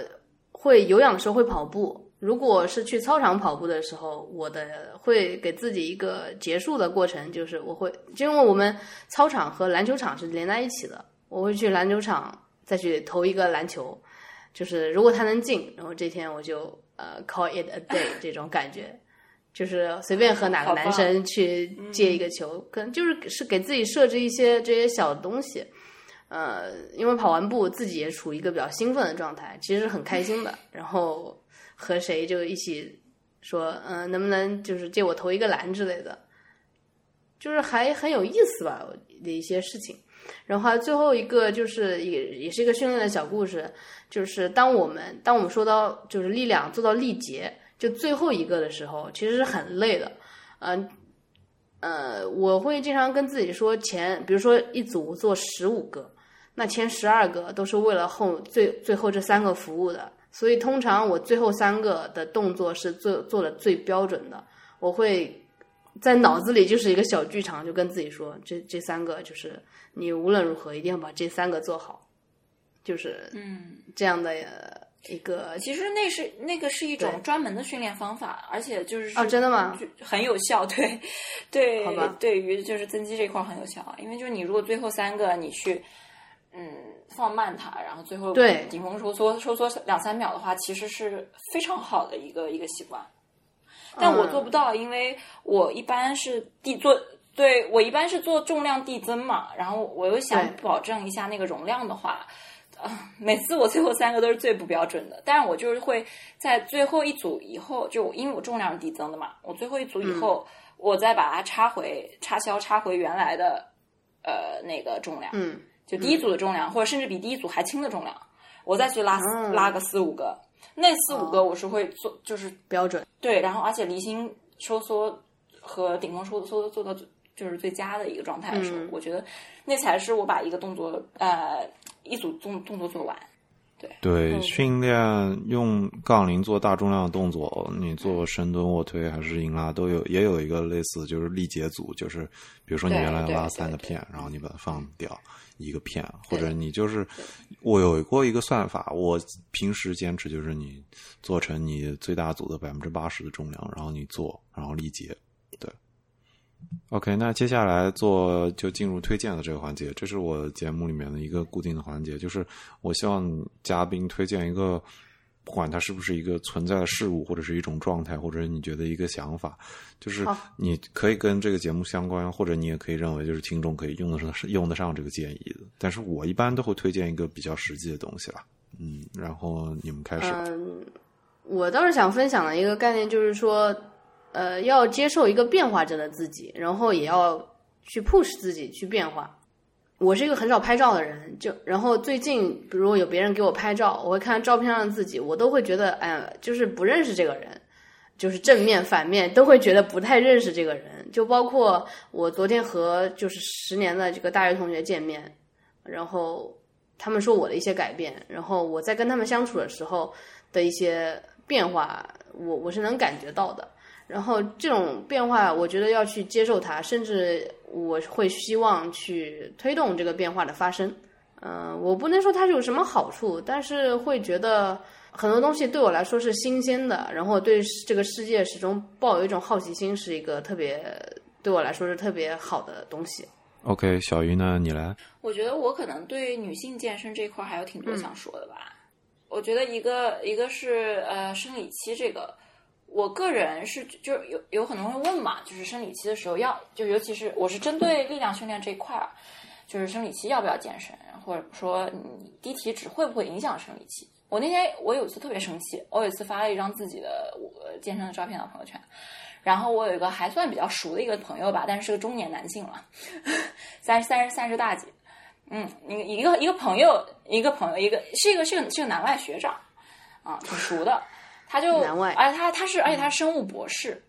会有氧的时候会跑步，如果是去操场跑步的时候，我的会给自己一个结束的过程，就是我会，因为我们操场和篮球场是连在一起的。我会去篮球场再去投一个篮球，就是如果他能进，然后这天我就呃 call it a day 这种感觉，就是随便和哪个男生去借一个球，可能就是是给自己设置一些这些小东西，呃，因为跑完步自己也处于一个比较兴奋的状态，其实很开心的，然后和谁就一起说，嗯，能不能就是借我投一个篮之类的，就是还很有意思吧的一些事情。然后最后一个就是也也是一个训练的小故事，就是当我们当我们说到就是力量做到力竭，就最后一个的时候，其实是很累的。嗯呃，我会经常跟自己说，前比如说一组做十五个，那前十二个都是为了后最最后这三个服务的，所以通常我最后三个的动作是做做的最标准的。我会在脑子里就是一个小剧场，就跟自己说，这这三个就是。你无论如何一定要把这三个做好，就是嗯这样的一个。其实那是那个是一种专门的训练方法，而且就是哦，真的吗？很有效，对对，好吧。对于就是增肌这块很有效，因为就是你如果最后三个你去嗯放慢它，然后最后对顶峰收缩收缩两三秒的话，其实是非常好的一个一个习惯。但我做不到，因为我一般是递做。对我一般是做重量递增嘛，然后我又想保证一下那个容量的话，呃，每次我最后三个都是最不标准的。但是我就是会在最后一组以后，就因为我重量递增的嘛，我最后一组以后，我再把它插回插销，插回原来的呃那个重量。嗯，就第一组的重量，或者甚至比第一组还轻的重量，我再去拉拉个四五个，那四五个我是会做，就是标准。对，然后而且离心收缩和顶峰收缩做到就是最佳的一个状态的时候，我觉得那才是我把一个动作呃一组动动作做完。对对，训练用杠铃做大重量的动作，你做深蹲、卧推还是硬拉都有，也有一个类似，就是力竭组，就是比如说你原来拉三个片，然后你把它放掉一个片，或者你就是我有过一个算法，我平时坚持就是你做成你最大组的百分之八十的重量，然后你做，然后力竭。对 OK，那接下来做就进入推荐的这个环节，这是我节目里面的一个固定的环节，就是我希望嘉宾推荐一个，不管它是不是一个存在的事物，或者是一种状态，或者你觉得一个想法，就是你可以跟这个节目相关，或者你也可以认为就是听众可以用得上用得上这个建议的。但是我一般都会推荐一个比较实际的东西啦。嗯，然后你们开始。嗯，我倒是想分享的一个概念就是说。呃，要接受一个变化着的自己，然后也要去 push 自己去变化。我是一个很少拍照的人，就然后最近，比如有别人给我拍照，我会看照片上的自己，我都会觉得，哎呀，就是不认识这个人，就是正面反面都会觉得不太认识这个人。就包括我昨天和就是十年的这个大学同学见面，然后他们说我的一些改变，然后我在跟他们相处的时候的一些变化，我我是能感觉到的。然后这种变化，我觉得要去接受它，甚至我会希望去推动这个变化的发生。嗯，我不能说它有什么好处，但是会觉得很多东西对我来说是新鲜的，然后对这个世界始终抱有一种好奇心，是一个特别对我来说是特别好的东西。OK，小鱼呢？你来？我觉得我可能对女性健身这一块还有挺多想说的吧。我觉得一个一个是呃生理期这个。我个人是，就是有有很多人会问嘛，就是生理期的时候要，就尤其是我是针对力量训练这一块儿，就是生理期要不要健身，或者说你低体脂会不会影响生理期？我那天我有一次特别生气，我有一次发了一张自己的我健身的照片到朋友圈，然后我有一个还算比较熟的一个朋友吧，但是是个中年男性了，三 三十三十大几，嗯，一个一个一个朋友，一个朋友，一个是一个是个是个南外学长，啊，挺熟的。他就，而且他他是，而且他是生物博士，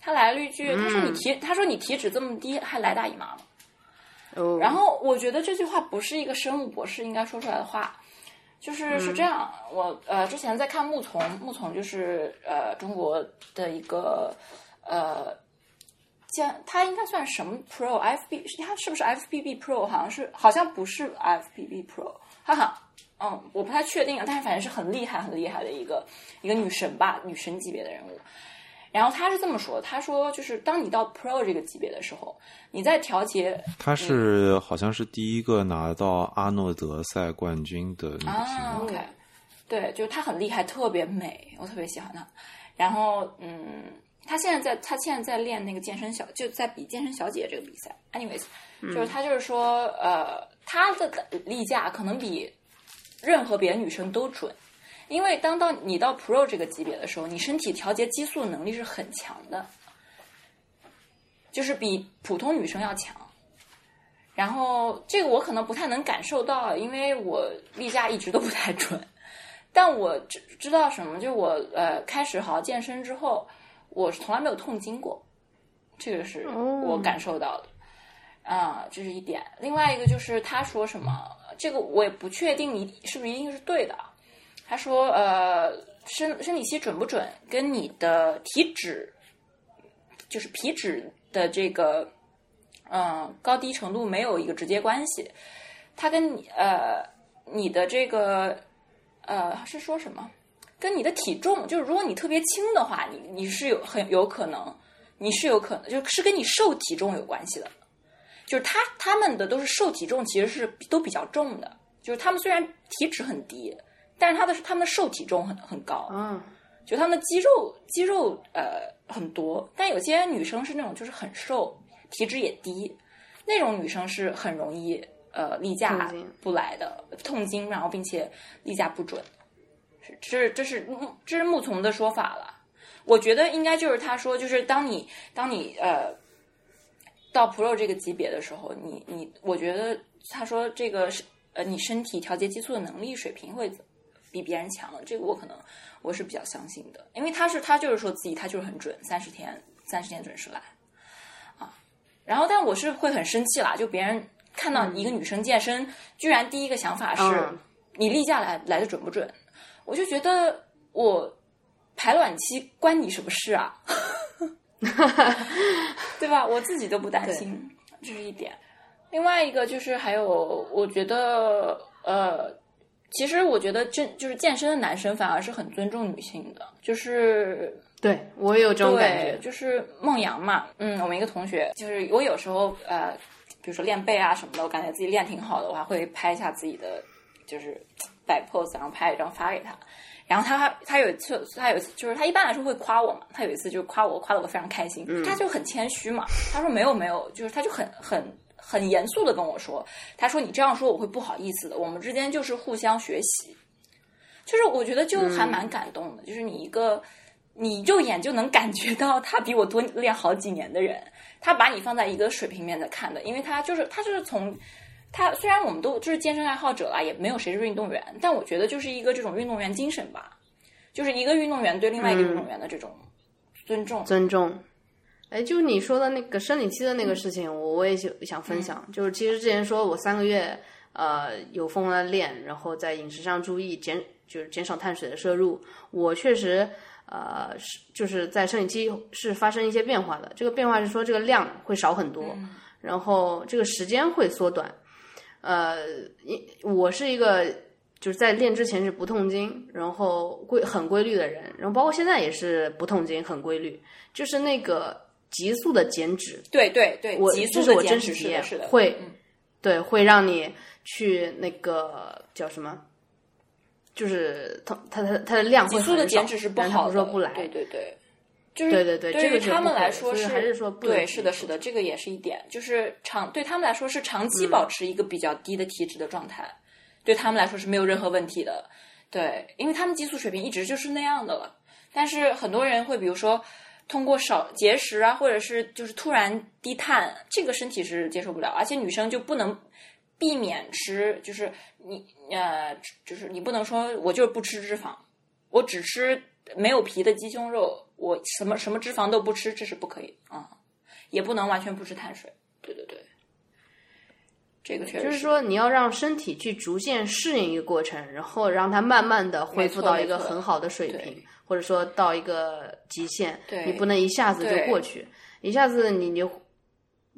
他来了一句，他说你体，他说你体脂这么低，还来大姨妈了？哦，然后我觉得这句话不是一个生物博士应该说出来的话，就是是这样，我呃之前在看木从，木从就是呃中国的一个呃，健，他应该算什么 Pro？FB 他是不是 FBB Pro？好像是，好像不是 FBB Pro，他好。嗯，我不太确定，但是反正是很厉害、很厉害的一个一个女神吧，女神级别的人物。然后他是这么说，他说就是当你到 Pro 这个级别的时候，你在调节。她是好像是第一个拿到阿诺德赛冠军的女性。OK，对，就是她很厉害，特别美，我特别喜欢她。然后，嗯，她现在在，她现在在练那个健身小，就在比健身小姐这个比赛。Anyways，就是她就是说，呃，她的例假可能比。任何别的女生都准，因为当到你到 Pro 这个级别的时候，你身体调节激素能力是很强的，就是比普通女生要强。然后这个我可能不太能感受到，因为我例假一直都不太准。但我知知道什么，就我呃开始好好健身之后，我从来没有痛经过，这个是我感受到的。啊，这是一点。另外一个就是他说什么。这个我也不确定，你是不是一定是对的？他说，呃，生生理期准不准，跟你的体脂，就是皮脂的这个，嗯，高低程度没有一个直接关系。它跟你呃，你的这个，呃，是说什么？跟你的体重，就是如果你特别轻的话，你你是有很有可能，你是有可能，就是跟你瘦体重有关系的。就是他他们的都是瘦体重，其实是都比较重的。就是他们虽然体脂很低，但是他的他们的瘦体重很很高。嗯，就他们的肌肉肌肉呃很多，但有些女生是那种就是很瘦，体脂也低，那种女生是很容易呃例假不来的，痛经，然后并且例假不准。是这这是这是木从的说法了。我觉得应该就是他说，就是当你当你呃。到 Pro 这个级别的时候，你你，我觉得他说这个是呃你身体调节激素的能力水平会比别人强的，这个我可能我是比较相信的，因为他是他就是说自己他就是很准，三十天三十天准时来啊。然后但我是会很生气啦，就别人看到一个女生健身，居然第一个想法是你例假来来的准不准，我就觉得我排卵期关你什么事啊？对吧？我自己都不担心，这是一点。另外一个就是还有，我觉得呃，其实我觉得健就是健身的男生反而是很尊重女性的，就是对我也有这种感觉。就是梦阳嘛，嗯，我们一个同学，就是我有时候呃，比如说练背啊什么的，我感觉自己练挺好的，我还会拍一下自己的就是摆 pose，然后拍一张发给他。然后他他有一次，他有一次就是他一般来说会夸我嘛，他有一次就夸我，夸得我非常开心。他就很谦虚嘛，他说没有没有，就是他就很很很严肃的跟我说，他说你这样说我会不好意思的，我们之间就是互相学习。就是我觉得就还蛮感动的，就是你一个你肉眼就能感觉到他比我多练好几年的人，他把你放在一个水平面在看的，因为他就是他就是从。他虽然我们都就是健身爱好者啦，也没有谁是运动员，但我觉得就是一个这种运动员精神吧，就是一个运动员对另外一个运动员的这种尊重。尊重。哎，就你说的那个生理期的那个事情，我我也想想分享。就是其实之前说我三个月呃有疯了练，然后在饮食上注意减，就是减少碳水的摄入。我确实呃是就是在生理期是发生一些变化的。这个变化是说这个量会少很多，然后这个时间会缩短。呃，因我是一个就是在练之前是不痛经，然后规很规律的人，然后包括现在也是不痛经，很规律。就是那个急速的减脂，对对对，我这是我真实体验，是的，会，对，会让你去那个叫什么，就是它它它它的量会很少，但他不说不来，对对对。就是对对对，对于他们来说是还是说对，是的，是的，这个也是一点，就是长对他们来说是长期保持一个比较低的体脂的状态，对他们来说是没有任何问题的。对，因为他们激素水平一直就是那样的了。但是很多人会比如说通过少节食啊，或者是就是突然低碳，这个身体是接受不了，而且女生就不能避免吃，就是你呃，就是你不能说我就是不吃脂肪，我只吃没有皮的鸡胸肉。我什么什么脂肪都不吃，这是不可以啊，也不能完全不吃碳水。对对对，这个确实就是说，你要让身体去逐渐适应一个过程，然后让它慢慢的恢复到一个很好的水平，或者说到一个极限。你不能一下子就过去，一下子你你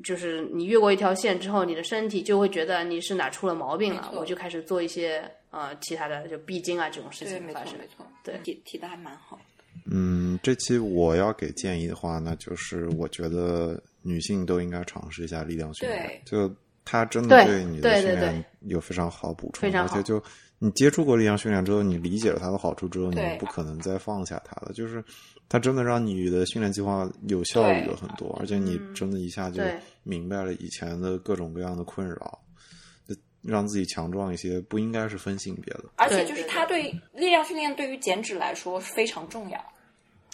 就是你越过一条线之后，你的身体就会觉得你是哪出了毛病了，我就开始做一些呃其他的就闭经啊这种事情发生。没错，对，提提的还蛮好。嗯，这期我要给建议的话，那就是我觉得女性都应该尝试一下力量训练，就它真的对你的训练有非常好补充，而且就你接触过力量训练之后，你理解了它的好处之后，你不可能再放下它了。就是它真的让你的训练计划有效率了很多，而且你真的一下就明白了以前的各种各样的困扰，让自己强壮一些，不应该是分性别的。而且就是它对力量训练对于减脂来说非常重要。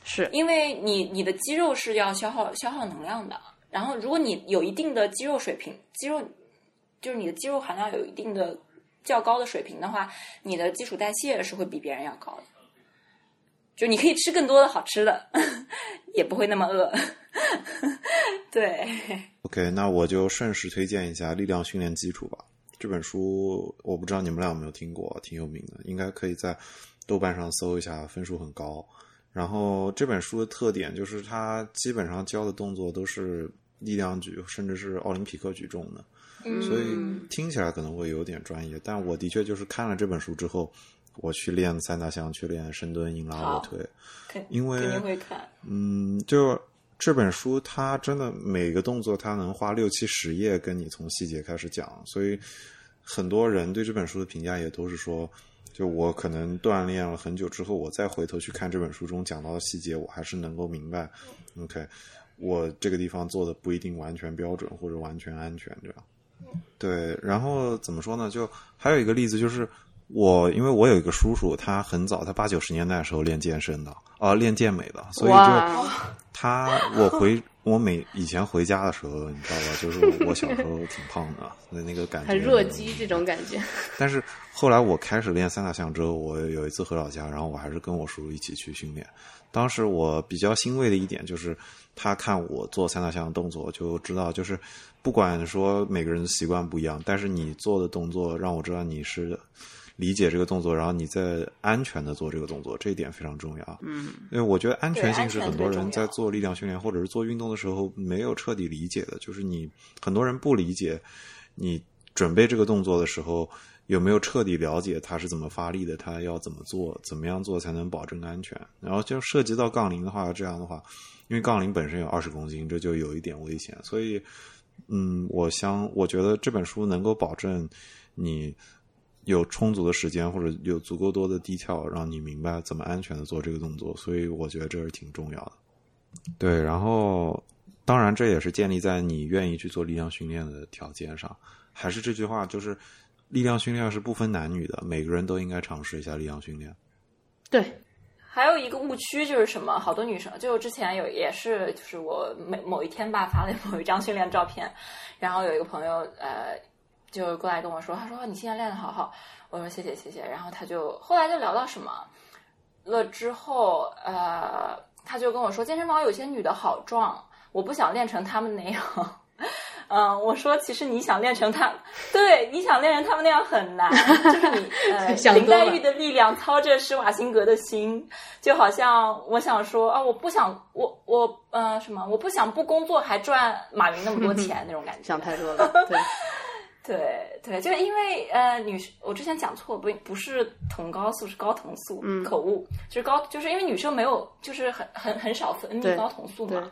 是因为你你的肌肉是要消耗消耗能量的，然后如果你有一定的肌肉水平，肌肉就是你的肌肉含量有一定的较高的水平的话，你的基础代谢是会比别人要高的。就你可以吃更多的好吃的，也不会那么饿。对。OK，那我就顺势推荐一下《力量训练基础》吧。这本书我不知道你们俩有没有听过，挺有名的，应该可以在豆瓣上搜一下，分数很高。然后这本书的特点就是，它基本上教的动作都是力量举，甚至是奥林匹克举重的，所以听起来可能会有点专业。但我的确就是看了这本书之后，我去练三大项，去练深蹲、硬拉、卧推，因为会看。嗯，就这本书，它真的每个动作，它能花六七十页跟你从细节开始讲，所以很多人对这本书的评价也都是说。就我可能锻炼了很久之后，我再回头去看这本书中讲到的细节，我还是能够明白。OK，我这个地方做的不一定完全标准或者完全安全，这样。对，然后怎么说呢？就还有一个例子，就是我因为我有一个叔叔，他很早，他八九十年代的时候练健身的，啊，练健美的，所以就 他我回。我每以前回家的时候，你知道吧？就是我小时候挺胖的，那那个感觉很弱鸡这种感觉。但是后来我开始练三大项之后，我有一次回老家，然后我还是跟我叔叔一起去训练。当时我比较欣慰的一点就是，他看我做三大项的动作，就知道就是不管说每个人的习惯不一样，但是你做的动作让我知道你是。理解这个动作，然后你再安全的做这个动作，这一点非常重要。嗯，因为我觉得安全性是很多人在做力量训练或者是做运动的时候没有彻底理解的。就是你很多人不理解，你准备这个动作的时候有没有彻底了解它是怎么发力的，它要怎么做，怎么样做才能保证安全。然后就涉及到杠铃的话，这样的话，因为杠铃本身有二十公斤，这就有一点危险。所以，嗯，我想我觉得这本书能够保证你。有充足的时间或者有足够多的地跳，让你明白怎么安全的做这个动作，所以我觉得这是挺重要的。对，然后当然这也是建立在你愿意去做力量训练的条件上。还是这句话，就是力量训练是不分男女的，每个人都应该尝试一下力量训练。对，还有一个误区就是什么？好多女生就之前有也是，就是我每某一天吧发了某一张训练照片，然后有一个朋友呃。就过来跟我说，他说你现在练的好好，我说谢谢谢谢。然后他就后来就聊到什么了之后，呃，他就跟我说健身房有些女的好壮，我不想练成他们那样。嗯，我说其实你想练成他，对，你想练成他们那样很难，就是你呃 林黛玉的力量操着施瓦辛格的心，就好像我想说啊，我不想我我呃什么，我不想不工作还赚马云那么多 钱那种感觉，想太多了，对。对对，就是因为呃，女生我之前讲错，不不是酮高素，是高酮素，口误，就是高，就是因为女生没有，就是很很很少分泌高酮素嘛，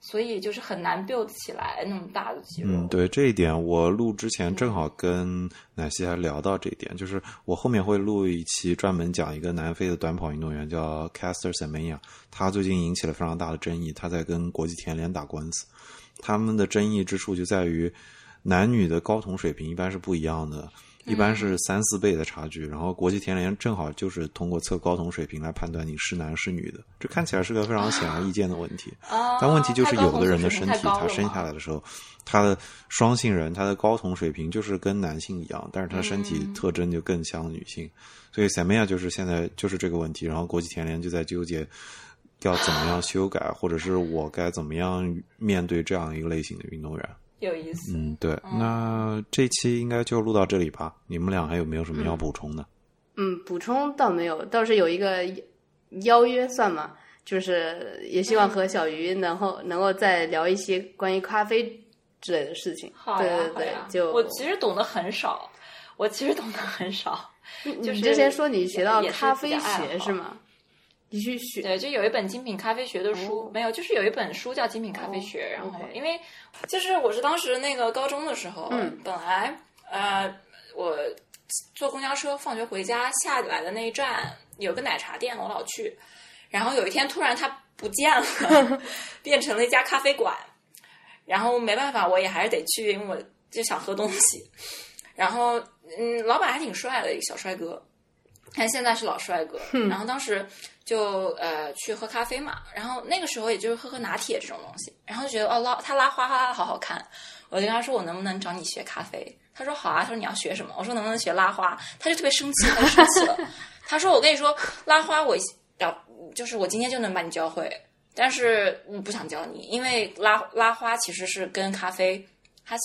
所以就是很难 build 起来那么大的肌肉。嗯，对这一点，我录之前正好跟奶昔还聊到这一点，就是我后面会录一期专门讲一个南非的短跑运动员叫 Caster Semenya，他最近引起了非常大的争议，他在跟国际田联打官司，他们的争议之处就在于。男女的睾酮水平一般是不一样的，一般是三四倍的差距。然后国际田联正好就是通过测睾酮水平来判断你是男是女的，这看起来是个非常显而易见的问题。但问题就是有的人的身体，他生下来的时候，他的双性人，他的睾酮水平就是跟男性一样，但是他身体特征就更像女性。所以塞梅亚就是现在就是这个问题。然后国际田联就在纠结要怎么样修改，或者是我该怎么样面对这样一个类型的运动员。有意思，嗯，对，那这期应该就录到这里吧。你们俩还有没有什么要补充的？嗯，补充倒没有，倒是有一个邀约算吗？就是也希望和小鱼能够能够再聊一些关于咖啡之类的事情。好对，对呀，就我其实懂得很少，我其实懂得很少。你之前说你学到咖啡学是吗？你去学对，就有一本精品咖啡学的书，没有，就是有一本书叫《精品咖啡学》，然后因为就是我是当时那个高中的时候，本来呃我坐公交车放学回家下来的那一站有个奶茶店，我老去，然后有一天突然它不见了，变成了一家咖啡馆，然后没办法，我也还是得去，因为我就想喝东西，然后嗯，老板还挺帅的一个小帅哥。但现在是老帅哥，然后当时就呃去喝咖啡嘛，然后那个时候也就是喝喝拿铁这种东西，然后就觉得哦拉他拉花拉的好好看，我就跟他说我能不能找你学咖啡？他说好啊，他说你要学什么？我说能不能学拉花？他就特别生气，他就生气了，他说我跟你说拉花我要就是我今天就能把你教会，但是我不想教你，因为拉拉花其实是跟咖啡它。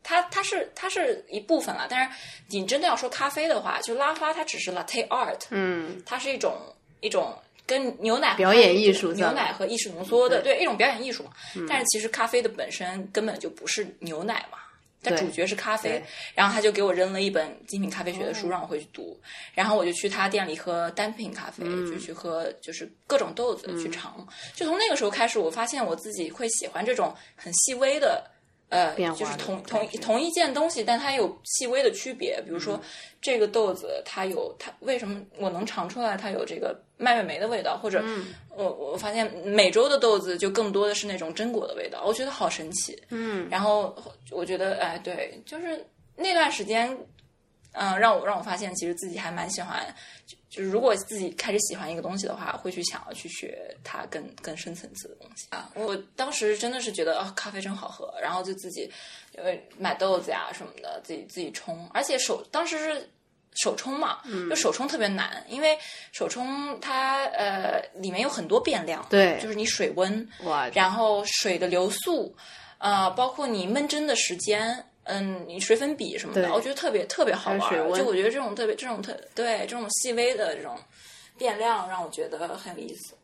它它是它是一部分了，但是你真的要说咖啡的话，就拉花它只是 latte art，嗯，它是一种一种跟牛奶表演艺术牛奶和意识浓缩的对一种表演艺术嘛。但是其实咖啡的本身根本就不是牛奶嘛，它主角是咖啡。然后他就给我扔了一本精品咖啡学的书让我回去读，然后我就去他店里喝单品咖啡，就去喝就是各种豆子去尝。就从那个时候开始，我发现我自己会喜欢这种很细微的。呃，就是同同同一件东西，但它有细微的区别。比如说，这个豆子它有它为什么我能尝出来它有这个蔓越莓的味道，或者我我发现美洲的豆子就更多的是那种榛果的味道，我觉得好神奇。嗯，然后我觉得哎，对，就是那段时间，嗯，让我让我发现，其实自己还蛮喜欢，就就是如果自己开始喜欢一个东西的话，会去想要去学它更更深层次的东西啊。我当时真的是觉得啊，咖啡真好喝，然后就自己呃买豆子呀什么的，自己自己冲，而且手当时是。手冲嘛，就手冲特别难，因为手冲它呃里面有很多变量，对，就是你水温，然后水的流速，呃，包括你闷蒸的时间，嗯，你水粉笔什么的，我觉得特别特别好玩。就我觉得这种特别这种特对这种细微的这种变量让我觉得很有意思。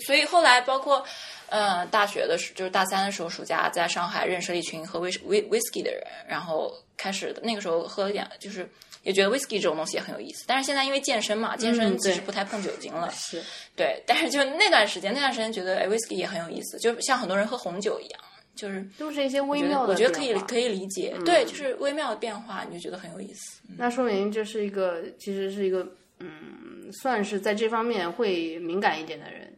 所以后来包括呃大学的时就是大三的时候暑假在上海认识了一群喝威威威士忌的人，然后开始那个时候喝点就是。也觉得 whisky 这种东西也很有意思，但是现在因为健身嘛，健身其实不太碰酒精了。是，对，但是就那段时间，那段时间觉得哎，whisky 也很有意思，就像很多人喝红酒一样，就是都是一些微妙的，我觉得可以可以理解，对，就是微妙的变化，你就觉得很有意思。那说明这是一个，其实是一个，嗯，算是在这方面会敏感一点的人。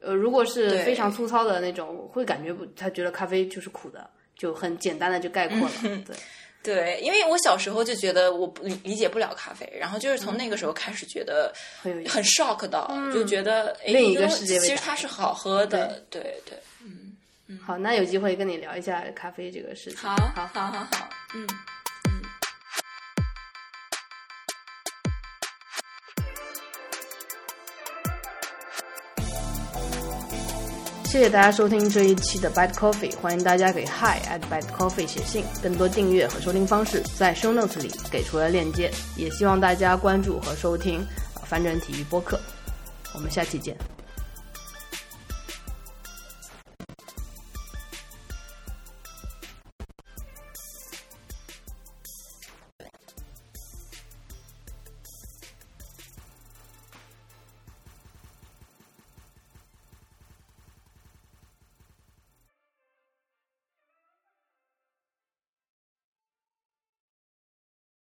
呃，如果是非常粗糙的那种，会感觉不，他觉得咖啡就是苦的，就很简单的就概括了，对。对，因为我小时候就觉得我不理理解不了咖啡，然后就是从那个时候开始觉得很 shock 到，就觉得另一个世界其实它是好喝的，对对，嗯，好，那有机会跟你聊一下咖啡这个事情，好，好，好，好，好，嗯。谢谢大家收听这一期的 Bad Coffee，欢迎大家给 Hi at Bad Coffee 写信，更多订阅和收听方式在 Show Notes 里给出了链接，也希望大家关注和收听反转体育播客，我们下期见。